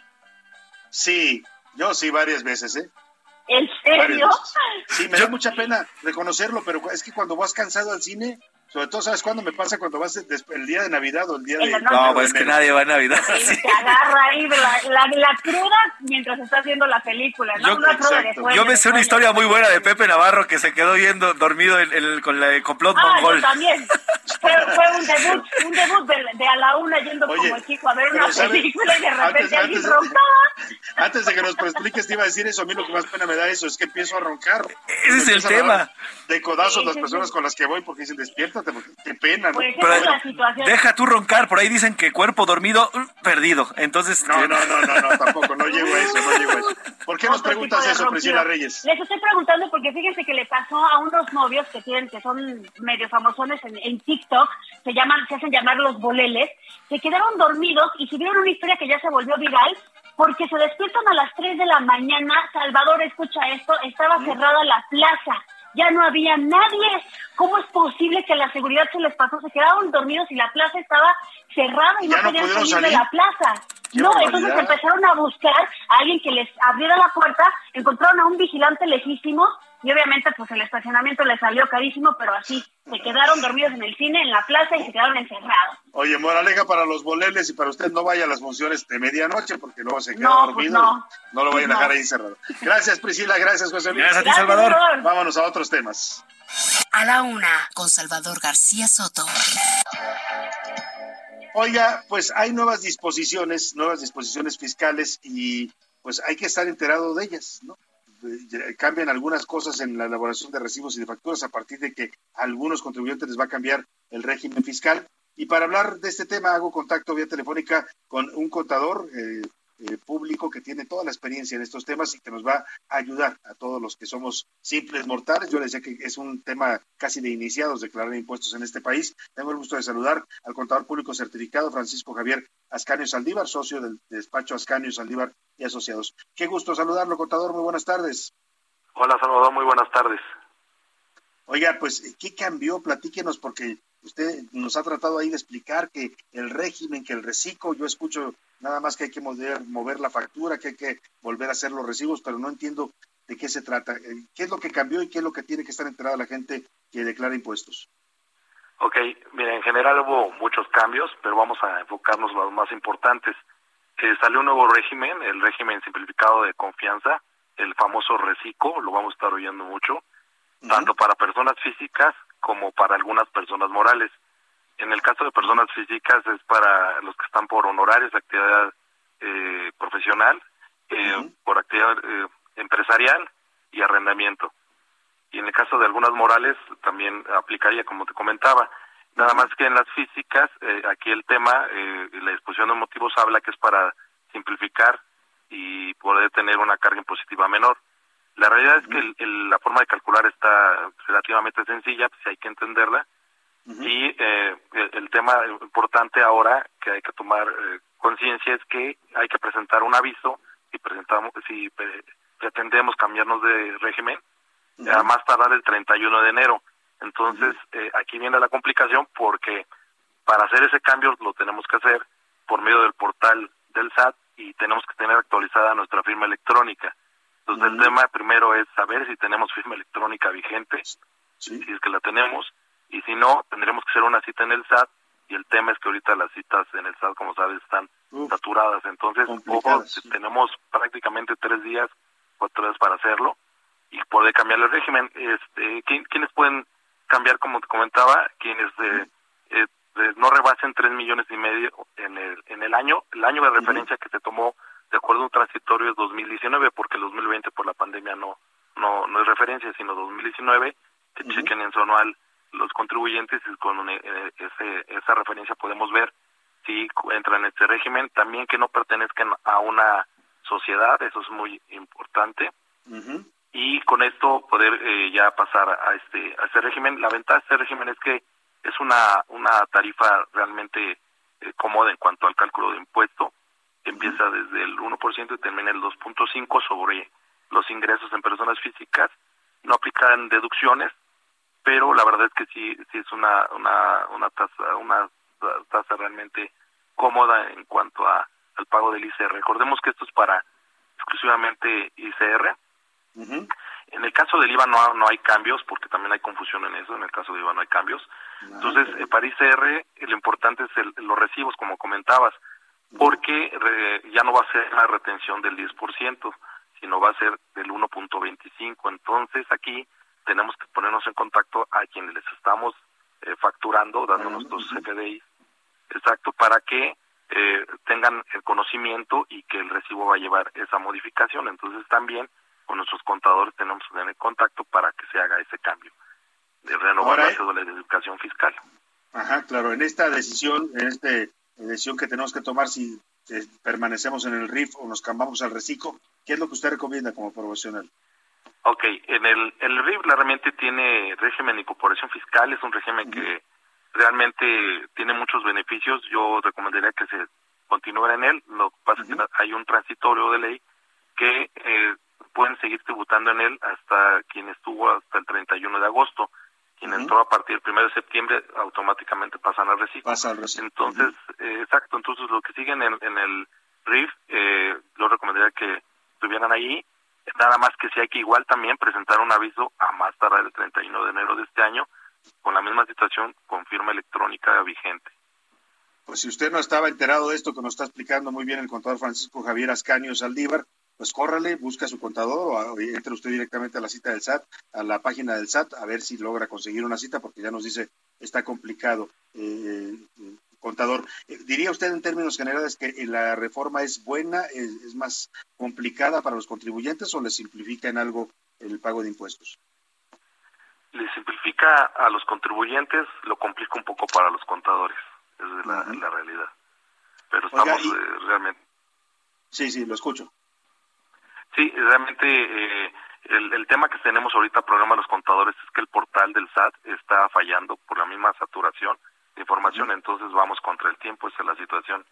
Sí, yo sí, varias veces, ¿eh? ¿En serio? Sí, me da mucha pena reconocerlo, pero es que cuando vas cansado al cine, sobre todo, ¿sabes cuándo me pasa? Cuando vas el día de Navidad o el día de... La noche. No, pues es que nadie va a Navidad. Sí, Te agarra ahí la, la, la cruda mientras está haciendo la película, ¿no? Yo, Una cruda de sueño, yo me de sé una historia muy buena de Pepe Navarro que se quedó viendo dormido en- en- con la de complot Ah, mongol. yo también. Fue, fue un debut, un debut de, de a la una yendo Oye, como equipo a ver una ¿sabe? película y de repente Antes- alguien antes- roncaba. Antes de que nos expliques, te iba a decir eso. A mí lo que más pena me da eso es que empiezo a roncar. Ese es el tema. De codazos Sí, las sí, personas sí. con las que voy porque dicen, porque qué pena, ¿no? Pues Pero esa es la situación. Deja tú roncar, por ahí dicen que cuerpo dormido, mm, perdido. Entonces, No, no, no, no, no, tampoco, no llego a eso, no llego a eso. ¿Por qué nos preguntas eso. Priscila Reyes? Les estoy preguntando porque fíjense que le pasó a unos novios que tienen, que son medio famosones en, en TikTok, se llaman, se hacen llamar los boleles, se quedaron dormidos y subieron una historia que ya se volvió viral porque se despiertan a las 3 de la mañana, Salvador, escucha esto, estaba cerrada la plaza, ya no había nadie. ¿Cómo es posible que la seguridad se les pasó? Se quedaron dormidos y la plaza estaba cerrada y ¿Ya no no podían salir de la plaza. ¡Qué No, barbaridad! entonces empezaron a buscar a alguien que les abriera la puerta, encontraron a un vigilante legítimo y obviamente pues el estacionamiento les salió carísimo, pero así, se quedaron dormidos en el cine, en la plaza y se quedaron encerrados. Oye, moraleja para los boleles y para usted no vaya a las funciones de medianoche porque luego se queda No, pues dormido. no. No lo vayan a No. dejar ahí encerrado. Gracias, Priscila. Gracias, José Luis. Gracias a ti, Salvador. Salvador. Vámonos a otros temas. A la una, con Salvador García Soto. Oiga, pues hay nuevas disposiciones, nuevas disposiciones fiscales y pues hay que estar enterado de ellas, ¿no? Eh, Cambian algunas cosas en la elaboración de recibos y de facturas a partir de que a algunos contribuyentes les va a cambiar el régimen fiscal. Y para hablar de este tema hago contacto vía telefónica con un contador eh, eh, público que tiene toda la experiencia en estos temas y que nos va a ayudar a todos los que somos simples mortales. Yo les decía que es un tema casi de iniciados declarar impuestos en este país. Tengo el gusto de saludar al contador público certificado Francisco Javier Ascanio Saldívar, socio del despacho Ascanio Saldívar y Asociados. Qué gusto saludarlo, contador. Muy buenas tardes. Hola Salvador, muy buenas tardes. Oiga, pues, ¿qué cambió? Platíquenos, porque usted nos ha tratado ahí de explicar que el régimen, que el reciclo, yo escucho nada más que hay que mover, mover la factura, que hay que volver a hacer los recibos, pero no entiendo de qué se trata. Eh, ¿Qué es lo que cambió y qué es lo que tiene que estar enterada la gente que declara impuestos? Ok, mira, en general hubo muchos cambios, pero vamos a enfocarnos en los más importantes. Eh, salió un nuevo régimen, el régimen simplificado de confianza, el famoso RECICO, lo vamos a estar oyendo mucho, tanto para personas físicas como para algunas personas morales. En el caso de personas físicas es para los que están por honorarios de actividad eh, profesional, eh, por actividad eh, empresarial y arrendamiento. Y en el caso de algunas morales también aplicaría, como te comentaba. Nada más que en las físicas, eh, aquí el tema, eh, la disposición de motivos habla que es para simplificar y poder tener una carga impositiva menor. La realidad es que la forma de calcular está relativamente sencilla, pues hay que entenderla. Y eh, el, tema importante ahora que hay que tomar eh, conciencia es que hay que presentar un aviso si presentamos, si pretendemos cambiarnos de régimen, a más tardar el 31 de enero. Entonces, eh, aquí viene la complicación porque para hacer ese cambio lo tenemos que hacer por medio del portal del SAT y tenemos que tener actualizada nuestra firma electrónica. Entonces, el tema primero es saber si tenemos firma electrónica vigente, si es que la tenemos, y si no, tendremos que hacer una cita en el SAT, y el tema es que ahorita las citas en el SAT, como sabes, están saturadas. Entonces, ojo, tenemos prácticamente tres días, cuatro días para hacerlo y poder cambiar el régimen. Este, ¿Quiénes pueden cambiar, como te comentaba? Quienes eh, eh, no rebasen tres millones y medio en el, en el año, el año de referencia que se tomó de acuerdo a un transitorio es 2019, porque el 2020 por la pandemia no, no, no es referencia, sino 2019, que chequen en su anual los contribuyentes y con eh, ese, esa referencia podemos ver si entran en este régimen, también que no pertenezcan a una sociedad, eso es muy importante, y con esto poder eh, ya pasar a este, a este régimen. La ventaja de este régimen es que es una, una tarifa realmente eh, cómoda en cuanto al cálculo de impuesto, empieza desde el 1% y termina el 2.5% sobre los ingresos en personas físicas, no aplican deducciones, pero la verdad es que sí, sí es una, una, una tasa, una tasa realmente cómoda en cuanto a, al pago del ICR. Recordemos que esto es para exclusivamente ICR. En el caso del IVA no, no hay cambios, porque también hay confusión en eso, en el caso del IVA no hay cambios. Entonces, eh, para ICR lo importante es el, los recibos, como comentabas, porque ya no va a ser una retención del 10%, sino va a ser del 1.25. Entonces, aquí tenemos que ponernos en contacto a quienes les estamos eh, facturando, dando nuestros CFDI, exacto, para que eh, tengan el conocimiento y que el recibo va a llevar esa modificación. Entonces también con nuestros contadores tenemos que tener contacto para que se haga ese cambio de renovar la cédula de educación fiscal. Ajá, claro. En esta decisión, en esta decisión que tenemos que tomar si eh, permanecemos en el RIF o nos cambiamos al reciclo, ¿qué es lo que usted recomienda como profesional? Ok, en el, el RIF realmente tiene régimen de incorporación fiscal, es un régimen que realmente tiene muchos beneficios. Yo recomendaría que se continúe en él. Lo que pasa es que hay un transitorio de ley que eh, pueden seguir tributando en él hasta quien estuvo hasta el 31 de agosto. Quien entró a partir del 1 de septiembre automáticamente pasan al reciclo. Pasa al reciclo. Entonces, eh, exacto, entonces lo que siguen en, en el RIF, eh, yo recomendaría que estuvieran ahí Nada más que si hay que igual también presentar un aviso a más tardar el 31 de enero de este año con la misma situación con firma electrónica vigente. Pues si usted no estaba enterado de esto que nos está explicando muy bien el contador Francisco Javier Ascanio Saldívar, pues córrale, busca a su contador o entre usted directamente a la cita del SAT, a la página del SAT, a ver si logra conseguir una cita, porque ya nos dice está complicado. Eh, eh contador. Eh, ¿Diría usted en términos generales que la reforma es buena, es, más complicada para los contribuyentes o le simplifica en algo el pago de impuestos? Le simplifica a los contribuyentes, lo complica un poco para los contadores, es la, la realidad. Pero estamos eh, realmente... Sí, sí, lo escucho. Sí, realmente eh, el, el, tema que tenemos ahorita, programa los contadores, es que el portal del SAT está fallando por la misma saturación información, entonces vamos contra el tiempo, esa es la situación.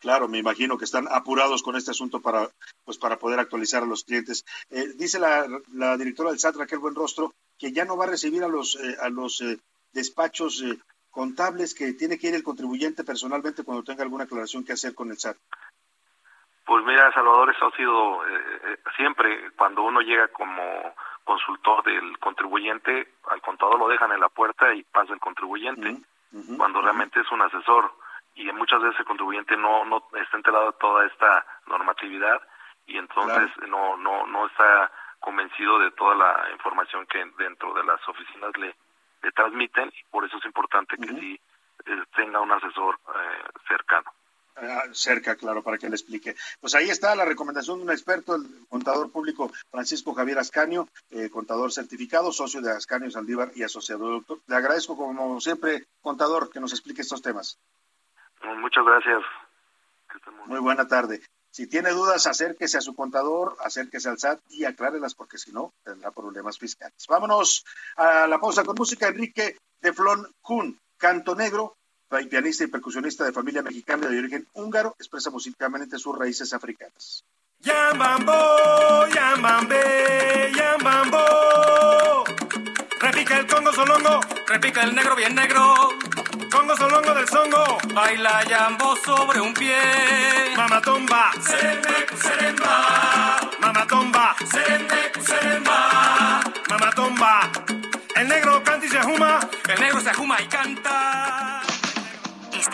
Claro, me imagino que están apurados con este asunto para, pues, para poder actualizar a los clientes. Eh, dice la, la, directora del SAT, Raquel Buenrostro, que ya no va a recibir a los, eh, a los eh, despachos eh, contables que tiene que ir el contribuyente personalmente cuando tenga alguna aclaración que hacer con el SAT? Pues mira, Salvador, eso ha sido siempre cuando uno llega como consultor del contribuyente, al contador lo dejan en la puerta y pasa el contribuyente, cuando realmente es un asesor. Y muchas veces el contribuyente no, no está enterado de toda esta normatividad y entonces no, no, no está convencido de toda la información que dentro de las oficinas le, le transmiten y por eso es importante que sí eh, tenga un asesor eh, cercano. Ah, cerca, claro, para que le explique. Pues ahí está la recomendación de un experto, el contador público Francisco Javier Ascanio, eh, contador certificado, socio de Ascanio Saldívar y asociado. Doctor, le agradezco como siempre, contador, que nos explique estos temas. Muchas gracias. Muy buena tarde. Si tiene dudas, acérquese a su contador, acérquese al SAT y aclárelas porque si no, tendrá problemas fiscales. Vámonos a la pausa con música. Enrique de Flon Kun, canto negro, pianista y percusionista de familia mexicana de origen húngaro, expresa musicalmente sus raíces africanas. Yambambo, yambambe, yambambo. Repica el congo solongo, repica el negro bien negro. Congo solongo del songo, baila yambo sobre un pie. Mamatomba, serembe, seremba. Mamatomba, serembe, seremba. Mamatomba. El negro canta y se ajuma, el negro se ajuma y canta.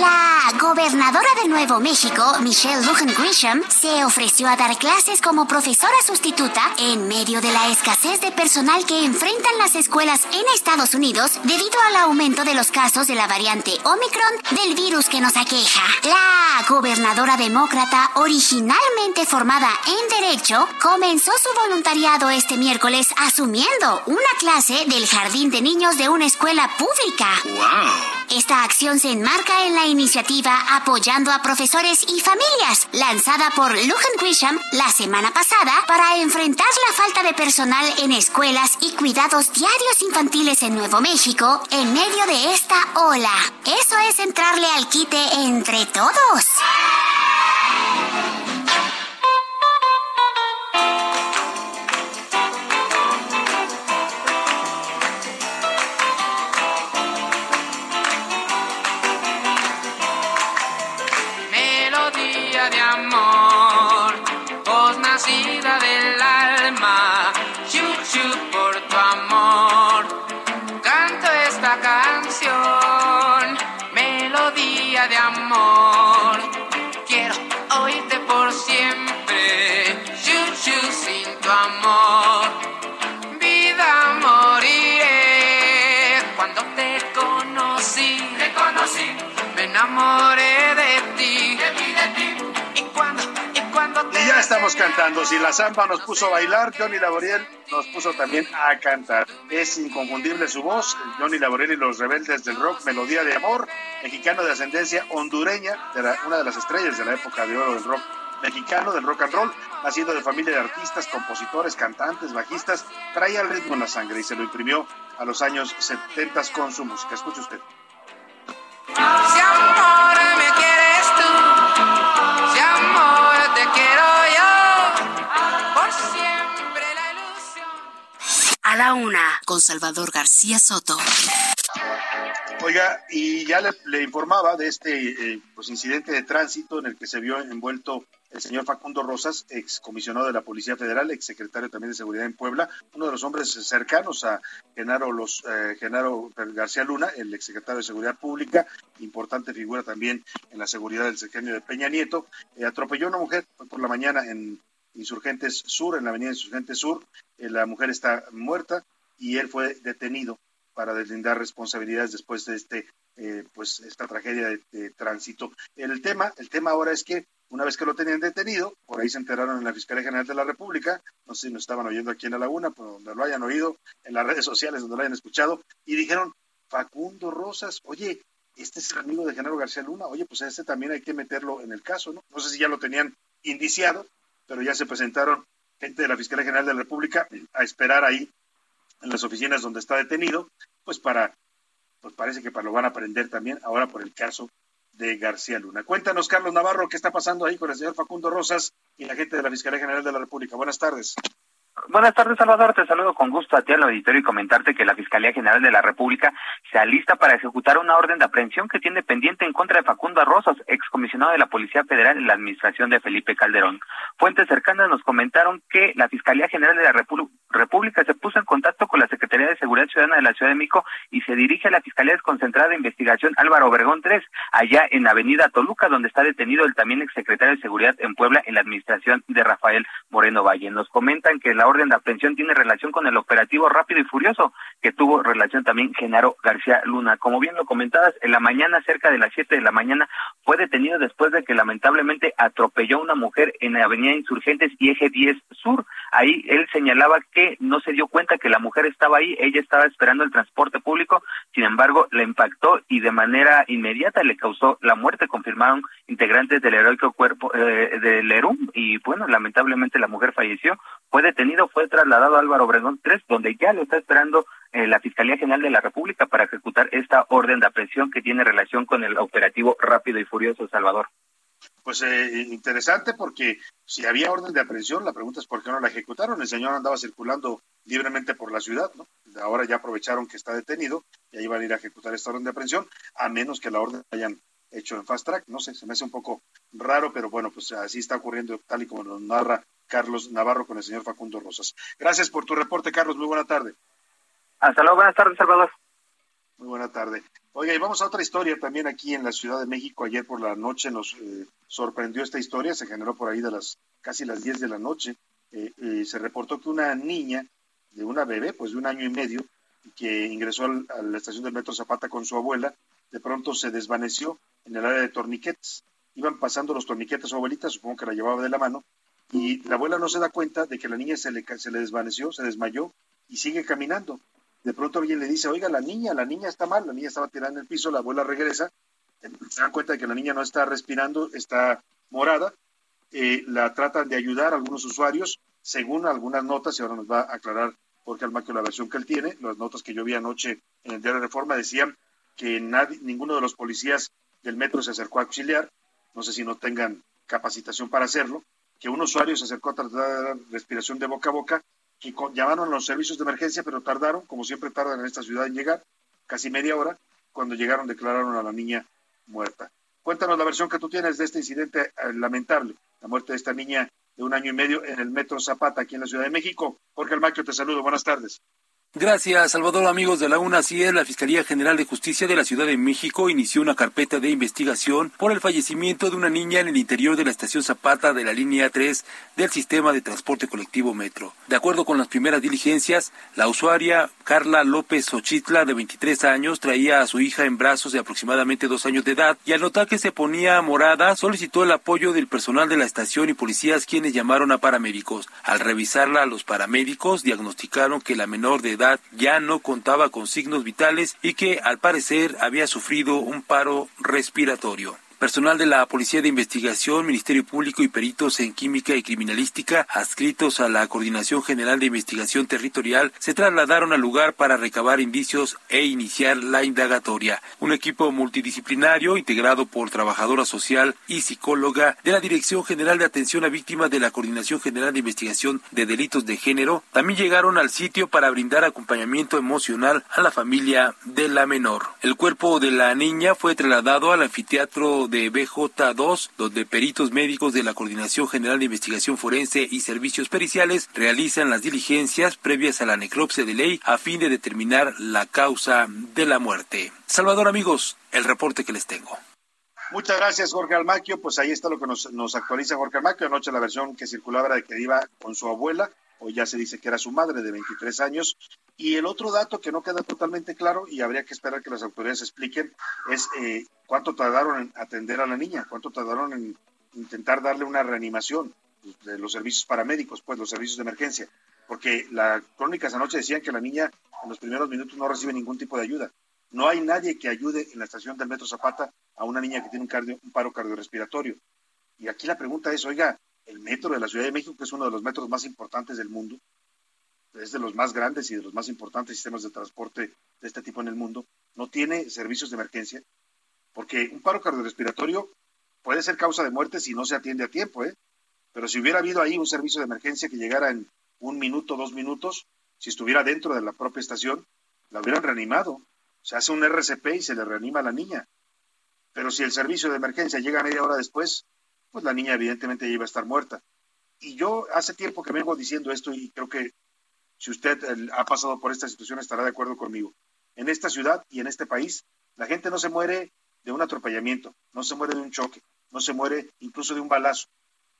La gobernadora de Nuevo México, Michelle Lujan Grisham, se ofreció a dar clases como profesora sustituta en medio de la escasez de personal que enfrentan las escuelas en Estados Unidos debido al aumento de los casos de la variante Omicron del virus que nos aqueja. La gobernadora demócrata, originalmente formada en Derecho, comenzó su voluntariado este miércoles asumiendo una clase del jardín de niños de una escuela pública. Esta acción se enmarca en la iniciativa Apoyando a Profesores y Familias, lanzada por Lujan Grisham la semana pasada para enfrentar la falta de personal en escuelas y cuidados diarios infantiles en Nuevo México en medio de esta ola. Eso es entrarle al quite entre todos. Estamos cantando. Si la samba nos puso a bailar, Johnny Laboriel nos puso también a cantar. Es inconfundible su voz, Johnny Laboriel y los rebeldes del rock, melodía de amor, mexicano de ascendencia hondureña, de una de las estrellas de la época de oro del rock mexicano, del rock and roll, nacido de familia de artistas, compositores, cantantes, bajistas, traía el ritmo en la sangre y se lo imprimió a los años 70 con su música. Escuche usted. La Una con Salvador García Soto. Oiga, y ya le, informaba de este eh, pues, incidente de tránsito en el que se vio envuelto el señor Facundo Rosas, ex comisionado de la Policía Federal, ex secretario también de Seguridad en Puebla, uno de los hombres cercanos a Genaro, eh, García Luna, el ex secretario de Seguridad Pública, importante figura también en la seguridad del sexenio de Peña Nieto, eh, atropelló a una mujer por la mañana en Insurgentes Sur, en la avenida Insurgentes Sur, Eh, la mujer está muerta y él fue detenido para deslindar responsabilidades después de este eh, pues esta tragedia de, tránsito. El tema, el tema ahora es que una vez que lo tenían detenido, por ahí se enteraron en la Fiscalía General de la República, no sé si nos estaban oyendo aquí en La Laguna, pero donde lo hayan oído, en las redes sociales donde lo hayan escuchado, y dijeron, Facundo Rosas, oye, este es el amigo de Genaro García Luna, oye, pues a este también hay que meterlo en el caso, ¿no? No sé si ya lo tenían indiciado, pero ya se presentaron gente de la Fiscalía General de la República a esperar ahí en las oficinas donde está detenido, pues para, pues parece que para lo van a aprender también ahora por el caso de García Luna. Cuéntanos, Carlos Navarro, qué está pasando ahí con el señor Facundo Rosas y la gente de la Fiscalía General de la República. Buenas tardes. Buenas tardes, Salvador. Te saludo con gusto a ti al auditorio y comentarte que la Fiscalía General de la República se alista para ejecutar una orden de aprehensión que tiene pendiente en contra de Facundo Rosas, excomisionado de la Policía Federal en la administración de Felipe Calderón. Fuentes cercanas nos comentaron que la Fiscalía General de la República se puso en contacto con la Secretaría de Seguridad Ciudadana de la Ciudad de México y se dirige a la Fiscalía Desconcentrada de Investigación Álvaro Obregón 3, allá en Avenida Toluca, donde está detenido el también exsecretario de Seguridad en Puebla en la administración de Rafael Moreno Valle. Nos comentan que la orden de aprehensión tiene relación con el operativo rápido y furioso que tuvo relación también Genaro García Luna. Como bien lo comentabas, en la mañana, cerca de las 7 de la mañana, fue detenido después de que lamentablemente atropelló a una mujer en la avenida Insurgentes y Eje 10 Sur. Ahí él señalaba que no se dio cuenta que la mujer estaba ahí, ella estaba esperando el transporte público, sin embargo, la impactó y de manera inmediata le causó la muerte, confirmaron integrantes del heroico cuerpo eh, del ERUM y bueno, lamentablemente la mujer falleció, fue fue trasladado a Álvaro Obregón 3, donde ya lo está esperando eh, la Fiscalía General de la República para ejecutar esta orden de aprehensión que tiene relación con el operativo rápido y furioso Salvador. Pues eh, interesante porque si había orden de aprehensión, la pregunta es por qué no la ejecutaron. El señor andaba circulando libremente por la ciudad, ¿no? Ahora ya aprovecharon que está detenido y ahí van a ir a ejecutar esta orden de aprehensión, a menos que la orden hayan hecho en fast track. No sé, se me hace un poco raro, pero bueno, pues así está ocurriendo tal y como nos narra Carlos Navarro con el señor Facundo Rosas. Gracias por tu reporte, Carlos. Muy buena tarde. Hasta luego. Buenas tardes, Salvador. Muy buena tarde. Oiga, y vamos a otra historia también aquí en la Ciudad de México. Ayer por la noche nos eh, sorprendió esta historia. Se generó por ahí de las casi las 10 de la noche. Eh, eh, se reportó que una niña de una bebé, pues de un año y medio, que ingresó a la estación del Metro Zapata con su abuela, de pronto se desvaneció en el área de torniquetes. Iban pasando los torniquetes a su abuelita, supongo que la llevaba de la mano, y la abuela no se da cuenta de que la niña se le, se le desvaneció, se desmayó y sigue caminando. De pronto alguien le dice, oiga, la niña, la niña está mal, la niña estaba tirada en el piso, la abuela regresa, se dan cuenta de que la niña no está respirando, está morada, eh, la tratan de ayudar algunos usuarios, según algunas notas, y ahora nos va a aclarar Jorge Almaquio la versión que él tiene, las notas que yo vi anoche en el diario de Reforma decían que nadie, ninguno de los policías del metro se acercó a auxiliar, no sé si no tengan capacitación para hacerlo, que un usuario se acercó a tratar respiración de boca a boca, que llamaron a los servicios de emergencia, pero tardaron, como siempre tardan en esta ciudad en llegar, casi media hora. Cuando llegaron declararon a la niña muerta. Cuéntanos la versión que tú tienes de este incidente eh, lamentable, la muerte de esta niña de un año y medio en el Metro Zapata, aquí en la Ciudad de México. Jorge Almaquio, te saludo. Buenas tardes. Gracias, Salvador. Amigos de la UNA, así es, la Fiscalía General de Justicia de la Ciudad de México inició una carpeta de investigación por el fallecimiento de una niña en el interior de la estación Zapata de la línea 3 del sistema de transporte colectivo Metro. De acuerdo con las primeras diligencias, la usuaria Carla López Ochitla, de 23 años, traía a su hija en brazos de aproximadamente dos años de edad y al notar que se ponía morada, solicitó el apoyo del personal de la estación y policías quienes llamaron a paramédicos. Al revisarla, los paramédicos diagnosticaron que la menor de edad ya no contaba con signos vitales y que al parecer había sufrido un paro respiratorio. Personal de la Policía de Investigación, Ministerio Público y peritos en Química y Criminalística, adscritos a la Coordinación General de Investigación Territorial, se trasladaron al lugar para recabar indicios e iniciar la indagatoria. Un equipo multidisciplinario integrado por trabajadora social y psicóloga de la Dirección General de Atención a Víctimas de la Coordinación General de Investigación de Delitos de Género, también llegaron al sitio para brindar acompañamiento emocional a la familia de la menor. El cuerpo de la niña fue trasladado al anfiteatro de BJ2, donde peritos médicos de la Coordinación General de Investigación Forense y Servicios Periciales realizan las diligencias previas a la necropsia de ley a fin de determinar la causa de la muerte. Salvador, amigos, el reporte que les tengo. Muchas gracias, Jorge Almaquio. Pues ahí está lo que nos, nos actualiza Jorge Almaquio. Anoche la versión que circulaba de que iba con su abuela, hoy ya se dice que era su madre de 23 años. Y el otro dato que no queda totalmente claro y habría que esperar que las autoridades expliquen es eh, cuánto tardaron en atender a la niña, cuánto tardaron en intentar darle una reanimación de los servicios paramédicos, pues los servicios de emergencia. Porque las crónicas anoche decían que la niña en los primeros minutos no recibe ningún tipo de ayuda. No hay nadie que ayude en la estación del Metro Zapata a una niña que tiene un, un paro cardiorrespiratorio. Y aquí la pregunta es, oiga, el metro de la Ciudad de México, que es uno de los metros más importantes del mundo, es de los más grandes y de los más importantes sistemas de transporte de este tipo en el mundo, no tiene servicios de emergencia, porque un paro cardiorrespiratorio puede ser causa de muerte si no se atiende a tiempo, ¿eh? Pero si hubiera habido ahí un servicio de emergencia que llegara en un minuto, dos minutos, si estuviera dentro de la propia estación, la hubieran reanimado. Se hace un RCP y se le reanima a la niña. Pero si el servicio de emergencia llega media hora después, pues la niña evidentemente iba a estar muerta. Y yo hace tiempo que vengo diciendo esto y creo que si usted ha pasado por esta situación estará de acuerdo conmigo. En esta ciudad y en este país, la gente no se muere de un atropellamiento, no se muere de un choque, no se muere incluso de un balazo,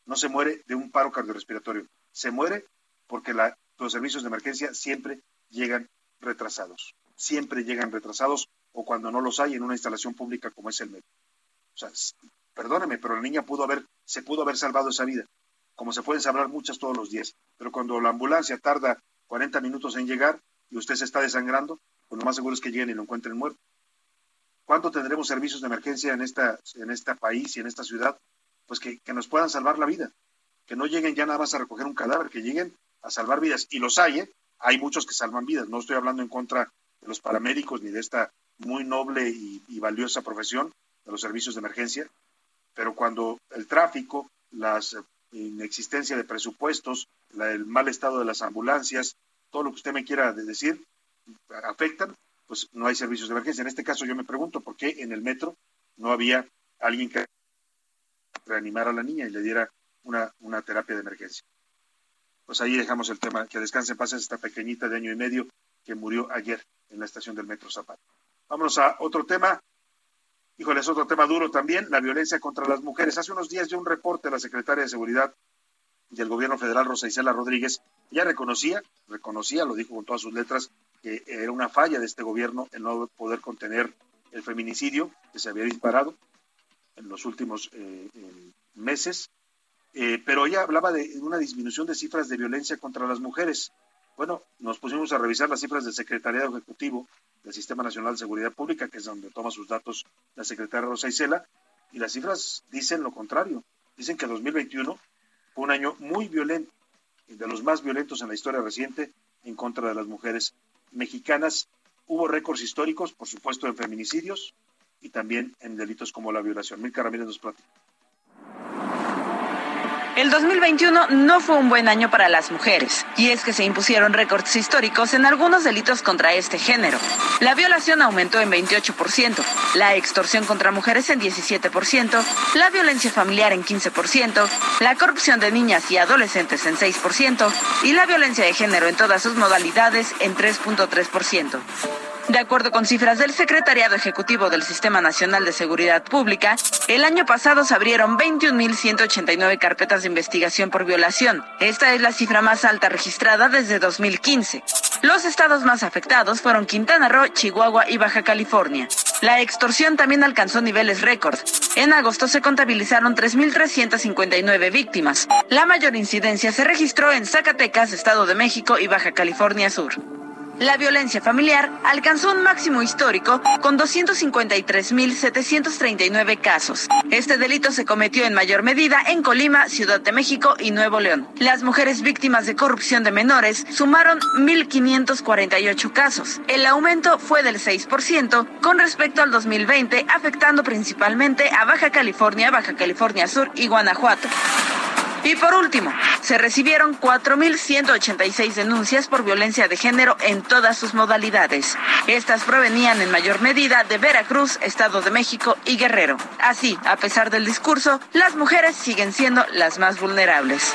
no se muere de un paro cardiorrespiratorio. Se muere porque los servicios de emergencia siempre llegan retrasados, siempre llegan retrasados o cuando no los hay en una instalación pública como es el metro. O sea, perdóneme, pero la niña pudo haber, se pudo haber salvado esa vida, como se pueden salvar muchas todos los días. Pero cuando la ambulancia tarda 40 minutos en llegar y usted se está desangrando, pues lo más seguro es que lleguen y lo encuentren muerto. ¿Cuándo tendremos servicios de emergencia en, esta, en este país y en esta ciudad? Pues que, que nos puedan salvar la vida. Que no lleguen ya nada más a recoger un cadáver, que lleguen a salvar vidas. Y los hay, ¿eh? hay muchos que salvan vidas. No estoy hablando en contra de los paramédicos ni de esta muy noble y valiosa profesión de los servicios de emergencia, pero cuando el tráfico, la inexistencia de presupuestos, el mal estado de las ambulancias, todo lo que usted me quiera decir, afectan, pues no hay servicios de emergencia. En este caso yo me pregunto por qué en el metro no había alguien que reanimara a la niña y le diera una, una terapia de emergencia. Pues ahí dejamos el tema, que descanse en paz esta pequeñita de año y medio que murió ayer en la estación del Metro Zapata. Vámonos a otro tema. Híjole, es otro tema duro también, la violencia contra las mujeres. Hace unos días dio un reporte la secretaria de Seguridad del Gobierno Federal, Rosa Isela Rodríguez. Ya reconocía, reconocía, lo dijo con todas sus letras, que era una falla de este gobierno el no poder contener el feminicidio que se había disparado en los últimos eh, meses. Eh, pero ella hablaba de una disminución de cifras de violencia contra las mujeres. Bueno, nos pusimos a revisar las cifras del Secretariado Ejecutivo del Sistema Nacional de Seguridad Pública, que es donde toma sus datos la secretaria Rosa Isela, y las cifras dicen lo contrario. Dicen que 2021 fue un año muy violento, de los más violentos en la historia reciente en contra de las mujeres mexicanas. Hubo récords históricos, por supuesto, en feminicidios y también en delitos como la violación. Milka Ramírez nos platica. El 2021 no fue un buen año para las mujeres, y es que se impusieron récords históricos en algunos delitos contra este género. La violación aumentó en 28%, la extorsión contra mujeres en 17%, la violencia familiar en 15%, la corrupción de niñas y adolescentes en 6% y la violencia de género en todas sus modalidades en 3.3%. De acuerdo con cifras del Secretariado Ejecutivo del Sistema Nacional de Seguridad Pública, el año pasado se abrieron 21.189 carpetas de investigación por violación. Esta es la cifra más alta registrada desde 2015. Los estados más afectados fueron Quintana Roo, Chihuahua y Baja California. La extorsión también alcanzó niveles récord. En agosto se contabilizaron 3.359 víctimas. La mayor incidencia se registró en Zacatecas, Estado de México y Baja California Sur. La violencia familiar alcanzó un máximo histórico con 253.739 casos. Este delito se cometió en mayor medida en Colima, Ciudad de México y Nuevo León. Las mujeres víctimas de corrupción de menores sumaron 1.548 casos. El aumento fue del 6% con respecto al 2020, afectando principalmente a Baja California, Baja California Sur y Guanajuato. Y por último, se recibieron 4.186 denuncias por violencia de género en todas sus modalidades. Estas provenían en mayor medida de Veracruz, Estado de México y Guerrero. Así, a pesar del discurso, las mujeres siguen siendo las más vulnerables.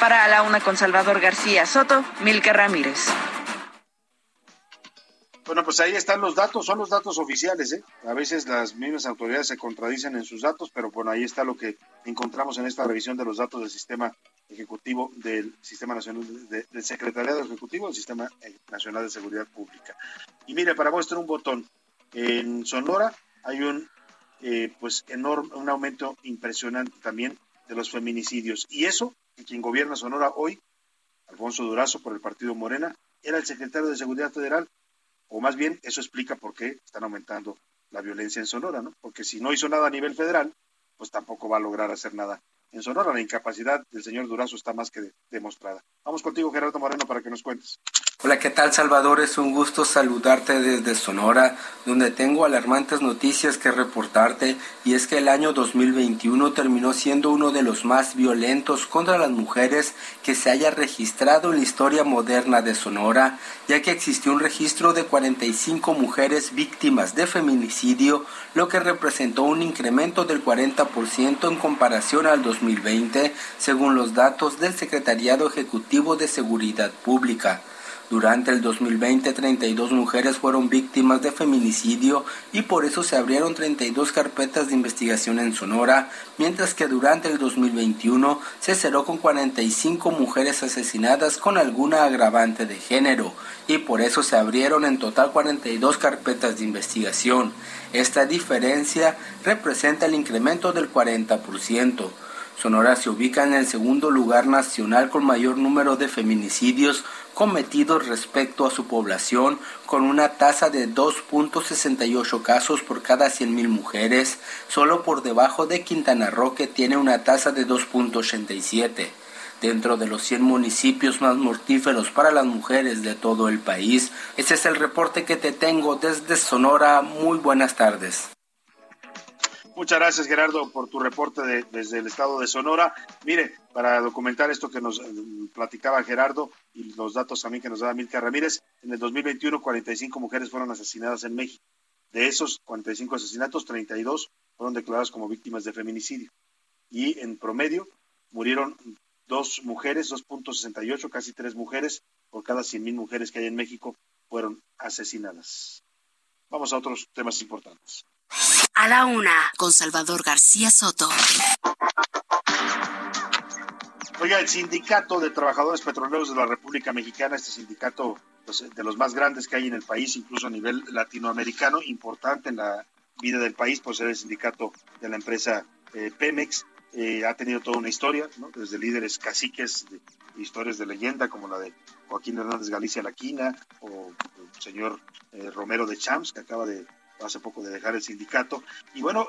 Para la una con Salvador García Soto, Milka Ramírez. Bueno, pues ahí están los datos, son los datos oficiales, ¿eh? A veces las mismas autoridades se contradicen en sus datos, pero bueno, ahí está lo que encontramos en esta revisión de los datos del sistema ejecutivo del Sistema Nacional, del Secretariado Ejecutivo del Sistema Nacional de Seguridad Pública. Y mire, para mostrar un botón, en Sonora hay un, eh, pues, enorme, un aumento impresionante también de los feminicidios. Y eso, que quien gobierna Sonora hoy, Alfonso Durazo por el partido Morena, era el secretario de Seguridad Federal o más bien eso explica por qué están aumentando la violencia en Sonora, ¿no? Porque si no hizo nada a nivel federal, pues tampoco va a lograr hacer nada en Sonora. La incapacidad del señor Durazo está más que demostrada. Vamos contigo, Gerardo Moreno, para que nos cuentes. Hola, ¿qué tal Salvador? Es un gusto saludarte desde Sonora, donde tengo alarmantes noticias que reportarte y es que el año 2021 terminó siendo uno de los más violentos contra las mujeres que se haya registrado en la historia moderna de Sonora, ya que existió un registro de 45 mujeres víctimas de feminicidio, lo que representó un incremento del 40% en comparación al 2020, según los datos del Secretariado Ejecutivo de Seguridad Pública. Durante el 2020, 32 mujeres fueron víctimas de feminicidio y por eso se abrieron 32 carpetas de investigación en Sonora, mientras que durante el 2021 se cerró con 45 mujeres asesinadas con alguna agravante de género y por eso se abrieron en total 42 carpetas de investigación. Esta diferencia representa el incremento del 40%. Sonora se ubica en el segundo lugar nacional con mayor número de feminicidios cometidos respecto a su población, con una tasa de 2.68 casos por cada 100.000 mujeres, solo por debajo de Quintana Roo que tiene una tasa de 2.87. Dentro de los 100 municipios más mortíferos para las mujeres de todo el país, ese es el reporte que te tengo desde Sonora. Muy buenas tardes. Muchas gracias, Gerardo, por tu reporte desde el estado de Sonora. Mire, para documentar esto que nos eh, platicaba Gerardo y los datos también que nos daba Milka Ramírez, en el 2021 45 mujeres fueron asesinadas en México. De esos 45 asesinatos, 32 fueron declaradas como víctimas de feminicidio. Y en promedio murieron dos mujeres, 2.68, casi tres mujeres por cada 100.000 mujeres que hay en México fueron asesinadas. Vamos a otros temas importantes. A la una, con Salvador García Soto. Oiga, el Sindicato de Trabajadores Petroleros de la República Mexicana, este sindicato pues, de los más grandes que hay en el país, incluso a nivel latinoamericano, importante en la vida del país, por ser el sindicato de la empresa eh, Pemex, eh, ha tenido toda una historia, ¿no? desde líderes caciques, de, historias de leyenda como la de Joaquín Hernández Galicia Laquina o el señor eh, Romero de Champs, que acaba de hace poco de dejar el sindicato. Y bueno,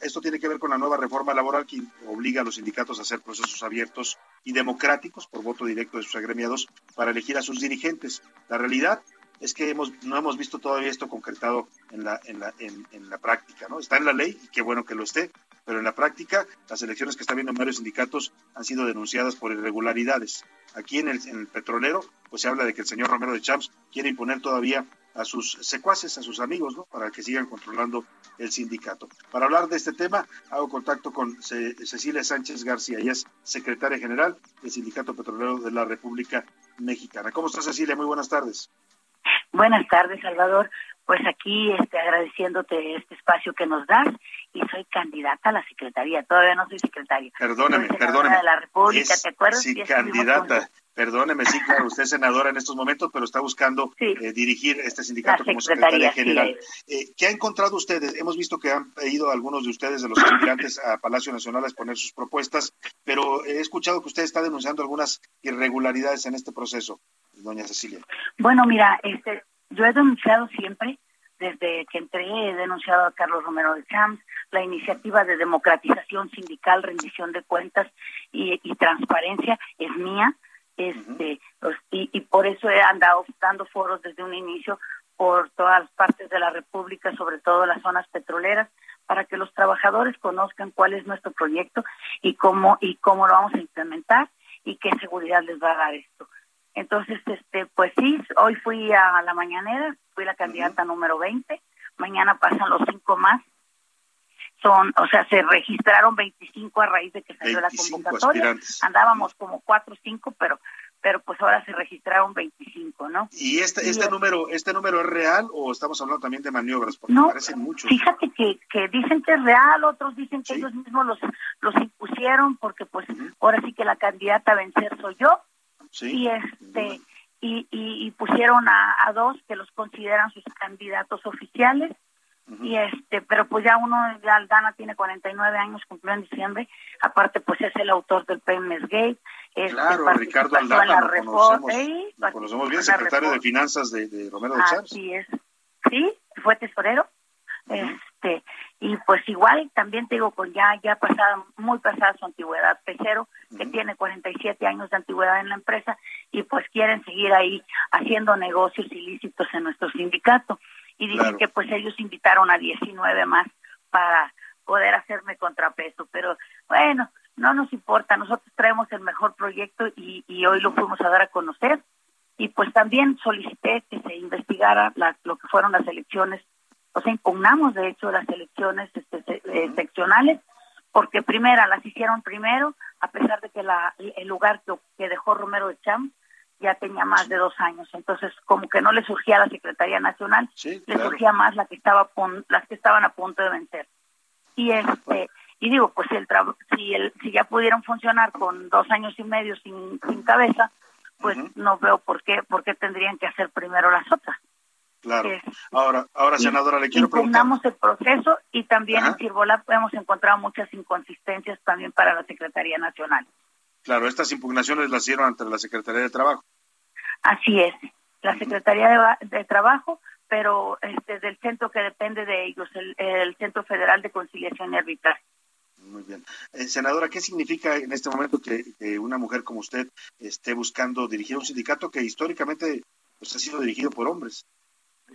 esto tiene que ver con la nueva reforma laboral que obliga a los sindicatos a hacer procesos abiertos y democráticos por voto directo de sus agremiados para elegir a sus dirigentes. La realidad es que hemos, no hemos visto todavía esto concretado en la, en la, en, la práctica, ¿no? Está en la ley y qué bueno que lo esté, pero en la práctica las elecciones que están viendo en varios sindicatos han sido denunciadas por irregularidades. Aquí en el, petrolero, pues se habla de que el señor Romero de Champs quiere imponer todavía a sus secuaces, a sus amigos, ¿no? Para que sigan controlando el sindicato. Para hablar de este tema, hago contacto con Cecilia Sánchez García, ella es secretaria general del Sindicato Petrolero de la República Mexicana. ¿Cómo estás, Cecilia? Muy buenas tardes. Buenas tardes, Salvador. Pues aquí este, agradeciéndote este espacio que nos das y soy candidata a la secretaría. Todavía no soy secretaria. Perdóneme, perdóneme. De la República, ¿te acuerdas? Sí, candidata. Perdóneme, sí, claro, usted es senadora en estos momentos, pero está buscando eh, dirigir este sindicato como secretaria general. Eh, ¿Qué ha encontrado ustedes? Hemos visto que han ido algunos de ustedes, de los aspirantes, a Palacio Nacional a exponer sus propuestas, pero he escuchado que usted está denunciando algunas irregularidades en este proceso, doña Cecilia. Bueno, mira, este, yo he denunciado siempre desde que entré he denunciado a Carlos Romero de Champs, la iniciativa de democratización sindical, rendición de cuentas y transparencia es mía este pues, y, por eso he andado dando foros desde un inicio por todas las partes de la República, sobre todo las zonas petroleras, para que los trabajadores conozcan cuál es nuestro proyecto y cómo y cómo lo vamos a implementar y qué seguridad les va a dar esto. Entonces, este, pues sí, hoy fui a la mañanera, fui la candidata número 20, mañana pasan los cinco más son, o sea, se registraron 25 a raíz de que salió la convocatoria. Andábamos como 4 o 5, pero pero pues ahora se registraron 25, ¿no? ¿Y este este número este número es real o estamos hablando también de maniobras? Porque no, parecen muchos. Fíjate que, que dicen que es real, otros dicen que ellos mismos los los impusieron porque pues ahora sí que la candidata a vencer soy yo. Sí. Y este y, y, pusieron a, a dos que los consideran sus candidatos oficiales. Y este pero pues ya uno ya Aldana tiene 49 años cumplió en diciembre. Aparte pues es el autor del PMS Gate este, claro Ricardo Aldana lo conocemos, lo conocemos bien secretario de finanzas de, Romero de Chávez así es. Sí fue tesorero. Este y pues igual también te digo con ya ya pasada muy pasada su antigüedad Pecero que tiene 47 años de antigüedad en la empresa y pues quieren seguir ahí haciendo negocios ilícitos en nuestro sindicato. Y dicen que pues ellos invitaron a 19 más para poder hacerme contrapeso pero bueno no nos importa nosotros traemos el mejor proyecto y, y hoy lo fuimos a dar a conocer. Y pues también solicité que se investigara lo que fueron las elecciones o sea, impugnamos de hecho las elecciones este, eh, seccionales, porque primera las hicieron primero, a pesar de que la, el lugar que, dejó Romero de Cham ya tenía más de dos años. Entonces, como que no le surgía a la Secretaría Nacional, le surgía más la que estaba las que estaban a punto de vencer. Y este y digo, pues si el si el si ya pudieron funcionar con dos años y medio sin, sin cabeza, pues no veo por qué por qué tendrían que hacer primero las otras. Claro. Ahora, ahora senadora, le quiero preguntar. el proceso y también en Cirbola hemos encontrado muchas inconsistencias también para la Secretaría Nacional. Claro, estas impugnaciones las hicieron ante la Secretaría de Trabajo. Así es, la Secretaría de, Trabajo, pero este, del centro que depende de ellos, el, Centro Federal de Conciliación y Arbitraje. Muy bien. Eh, senadora, ¿qué significa en este momento que, que, una mujer como usted esté buscando dirigir un sindicato que históricamente pues, ha sido dirigido por hombres?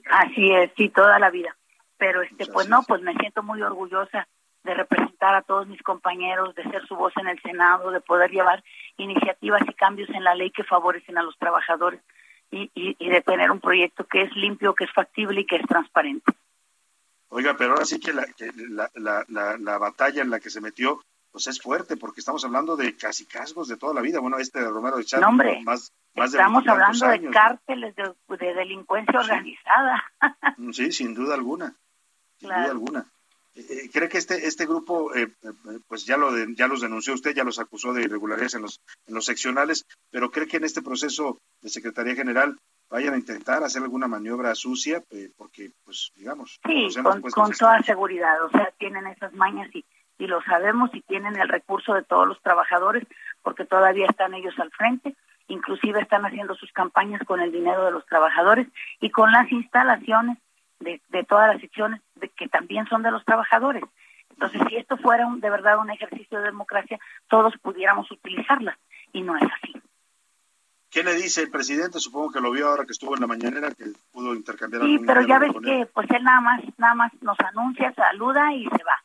Así es, sí, toda la vida. Pero este, pues no, pues me siento muy orgullosa de representar a todos mis compañeros, de ser su voz en el Senado, de poder llevar iniciativas y cambios en la ley que favorecen a los trabajadores y, y, de tener un proyecto que es limpio, que es factible y que es transparente. Oiga, pero ahora sí que la, la, la, la, batalla en la que se metió pues es fuerte, porque estamos hablando de casi casgos de toda la vida. Bueno, este de Romero de Chávez, más, Estamos hablando de cárteles de, delincuencia organizada. Mm, sí, sin duda alguna, sin duda alguna. Eh, eh, ¿Cree que este este grupo, eh, pues ya lo ya los denunció usted, ya los acusó de irregularidades en los en los seccionales, pero cree que en este proceso de Secretaría General vayan a intentar hacer alguna maniobra sucia, porque, pues, digamos, sí, con, toda seguridad, o sea, tienen esas mañas y y lo sabemos y tienen el recurso de todos los trabajadores porque todavía están ellos al frente inclusive están haciendo sus campañas con el dinero de los trabajadores y con las instalaciones de, de todas las secciones de, que también son de los trabajadores. Entonces, si esto fuera de verdad un ejercicio de democracia, todos pudiéramos utilizarla y no es así. ¿Qué le dice el presidente? Supongo que lo vio ahora que estuvo en la mañanera, que pudo intercambiar. Sí, pero ya ves que pues él nada más, nada más nos anuncia, saluda y se va.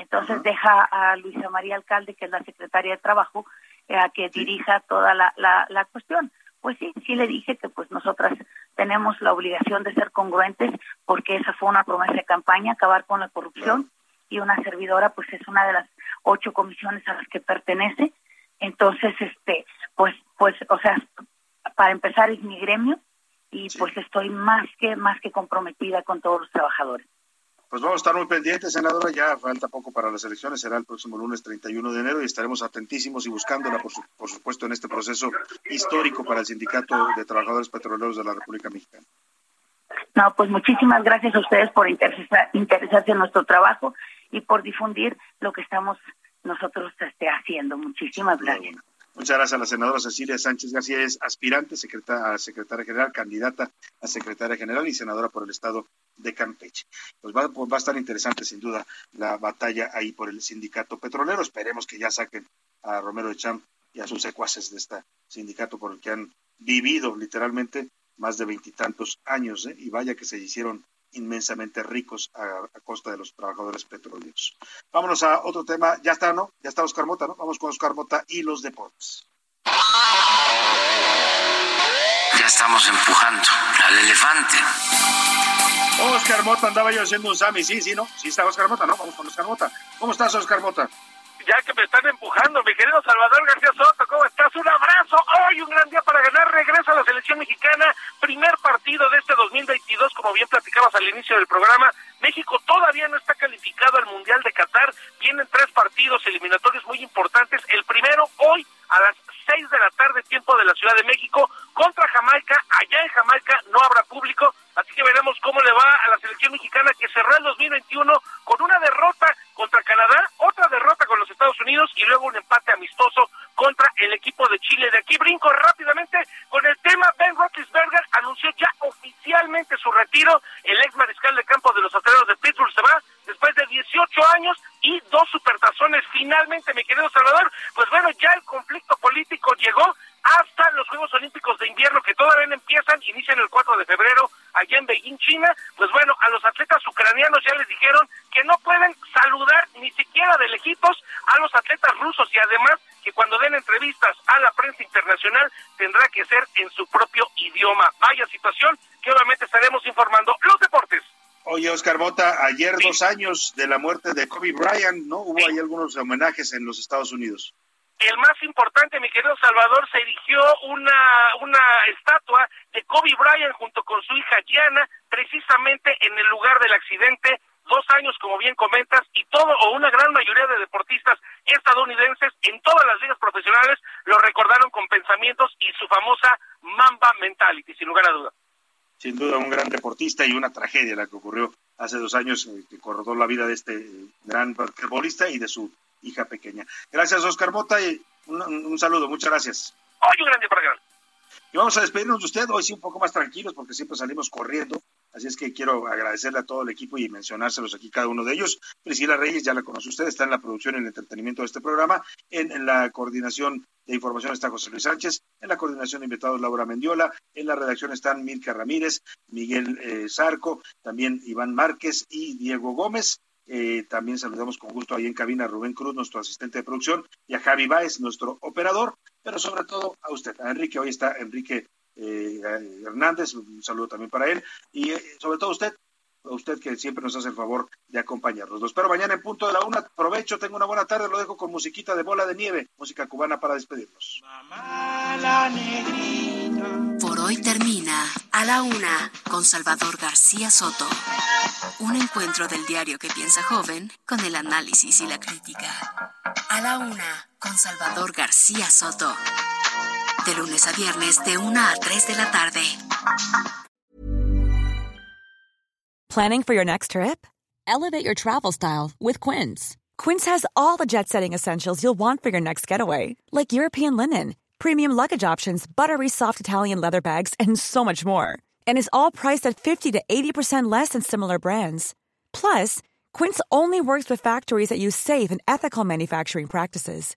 Entonces deja a Luisa María Alcalde, que es la secretaria de Trabajo, a que dirija toda la, la, cuestión. Pues sí, sí le dije que pues nosotras tenemos la obligación de ser congruentes porque esa fue una promesa de campaña, acabar con la corrupción y una servidora pues es una de las ocho comisiones a las que pertenece. Entonces, este, pues, pues, o sea, para empezar es mi gremio y pues estoy más que, más que comprometida con todos los trabajadores. Pues vamos a estar muy pendientes, senadora. Ya falta poco para las elecciones, será el próximo lunes 31 de enero y estaremos atentísimos y buscándola, por, por supuesto, en este proceso histórico para el Sindicato de Trabajadores Petroleros de la República Mexicana. No, pues muchísimas gracias a ustedes por interesarse en nuestro trabajo y por difundir lo que estamos nosotros este, haciendo. Muchísimas gracias. Muchas gracias a la senadora Cecilia Sánchez García, es aspirante a secretaria general, candidata a secretaria general y senadora por el estado de Campeche. Pues va, pues va a estar interesante sin duda la batalla ahí por el sindicato petrolero. Esperemos que ya saquen a Romero de Champ y a sus secuaces de este sindicato por el que han vivido literalmente más de veintitantos años, ¿eh? y vaya que se hicieron inmensamente ricos a, costa de los trabajadores petroleros. Vámonos a otro tema. Ya está, ¿no? Ya está Oscar Mota, ¿no? Vamos con Oscar Mota y los deportes. Ya estamos empujando al elefante. Oscar Mota andaba yo haciendo un Sami, sí, sí, ¿no? Sí está Oscar Mota, ¿no? Vamos con Oscar Mota. ¿Cómo estás, Oscar Mota? ya que me están empujando, mi querido Salvador García Soto, ¿cómo estás? Un abrazo, hoy un gran día para ganar, regresa a la selección mexicana, primer partido de este 2022, como bien platicabas al inicio del programa, México todavía no está calificado al Mundial de Qatar, vienen tres partidos eliminatorios muy importantes, el primero hoy a las seis de la tarde, tiempo de la Ciudad de México, contra Jamaica, allá en Jamaica no habrá público, así que veremos cómo le va a la selección mexicana que cerró el 2021 con una derrota contra Canadá, otra derrota con los Estados Unidos y luego un empate amistoso contra el equipo de Chile. De aquí brinco rápidamente con el tema. Ben Roethlisberger anunció ya oficialmente su retiro. El ex mariscal de campo de los aceleros de Pittsburgh se va después de 18 ocho años y dos supertazones. Finalmente, mi querido Salvador, pues bueno, ya el conflicto político llegó hasta los Juegos Olímpicos de Invierno que todavía no empiezan, inician el 4 de febrero allá en Beijing, China. Pues bueno, a los atletas ucranianos ya les dijeron que no pueden saludar ni siquiera de lejitos a los atletas rusos y además que cuando den entrevistas a la prensa internacional tendrá que ser en su propio idioma. Vaya situación que obviamente estaremos informando los deportes. Oye, Oscar Bota, ayer dos años de la muerte de Kobe Bryant, ¿no? Hubo ahí algunos homenajes en los Estados Unidos. El más importante, mi querido Salvador, se erigió una, una estatua de Kobe Bryant junto con su hija Gianna, precisamente en el lugar del accidente dos años, como bien comentas, y todo o una gran mayoría de deportistas estadounidenses en todas las ligas profesionales lo recordaron con pensamientos y su famosa Mamba Mentality, sin lugar a duda. Sin duda, un gran deportista y una tragedia la que ocurrió hace dos años, eh, que corrodó la vida de este eh, gran basquetbolista y de su hija pequeña. Gracias, Oscar Bota, y un, saludo, muchas gracias. Hoy un grande para Y vamos a despedirnos de usted, hoy sí un poco más tranquilos, porque siempre salimos corriendo Así es que quiero agradecerle a todo el equipo y mencionárselos aquí cada uno de ellos. Priscila Reyes, ya la conoce usted, está en la producción y el entretenimiento de este programa. En, la coordinación de información está José Luis Sánchez. En la coordinación de invitados Laura Mendiola. En la redacción están Mirka Ramírez, Miguel eh, Zarco, también Iván Márquez y Diego Gómez. Eh, también saludamos con gusto ahí en cabina a Rubén Cruz, nuestro asistente de producción, y a Javi Báez, nuestro operador, pero sobre todo a usted, a Enrique. Hoy está Enrique eh, Hernández, un saludo también para él, y eh, sobre todo usted, a usted que siempre nos hace el favor de acompañarnos. Lo espero mañana en punto de la una. Aprovecho, tengo una buena tarde, lo dejo con musiquita de bola de nieve, música cubana para despedirnos. Por hoy termina A la Una con Salvador García Soto. Un encuentro del diario que piensa joven con el análisis y la crítica. A la Una con Salvador García Soto. De lunes a viernes de 1 a 3 de la tarde. Planning for your next trip? Elevate your travel style with Quince. Quince has all the jet setting essentials you'll want for your next getaway, like European linen, premium luggage options, buttery soft Italian leather bags, and so much more. And is all priced at 50 to 80% less than similar brands. Plus, Quince only works with factories that use safe and ethical manufacturing practices.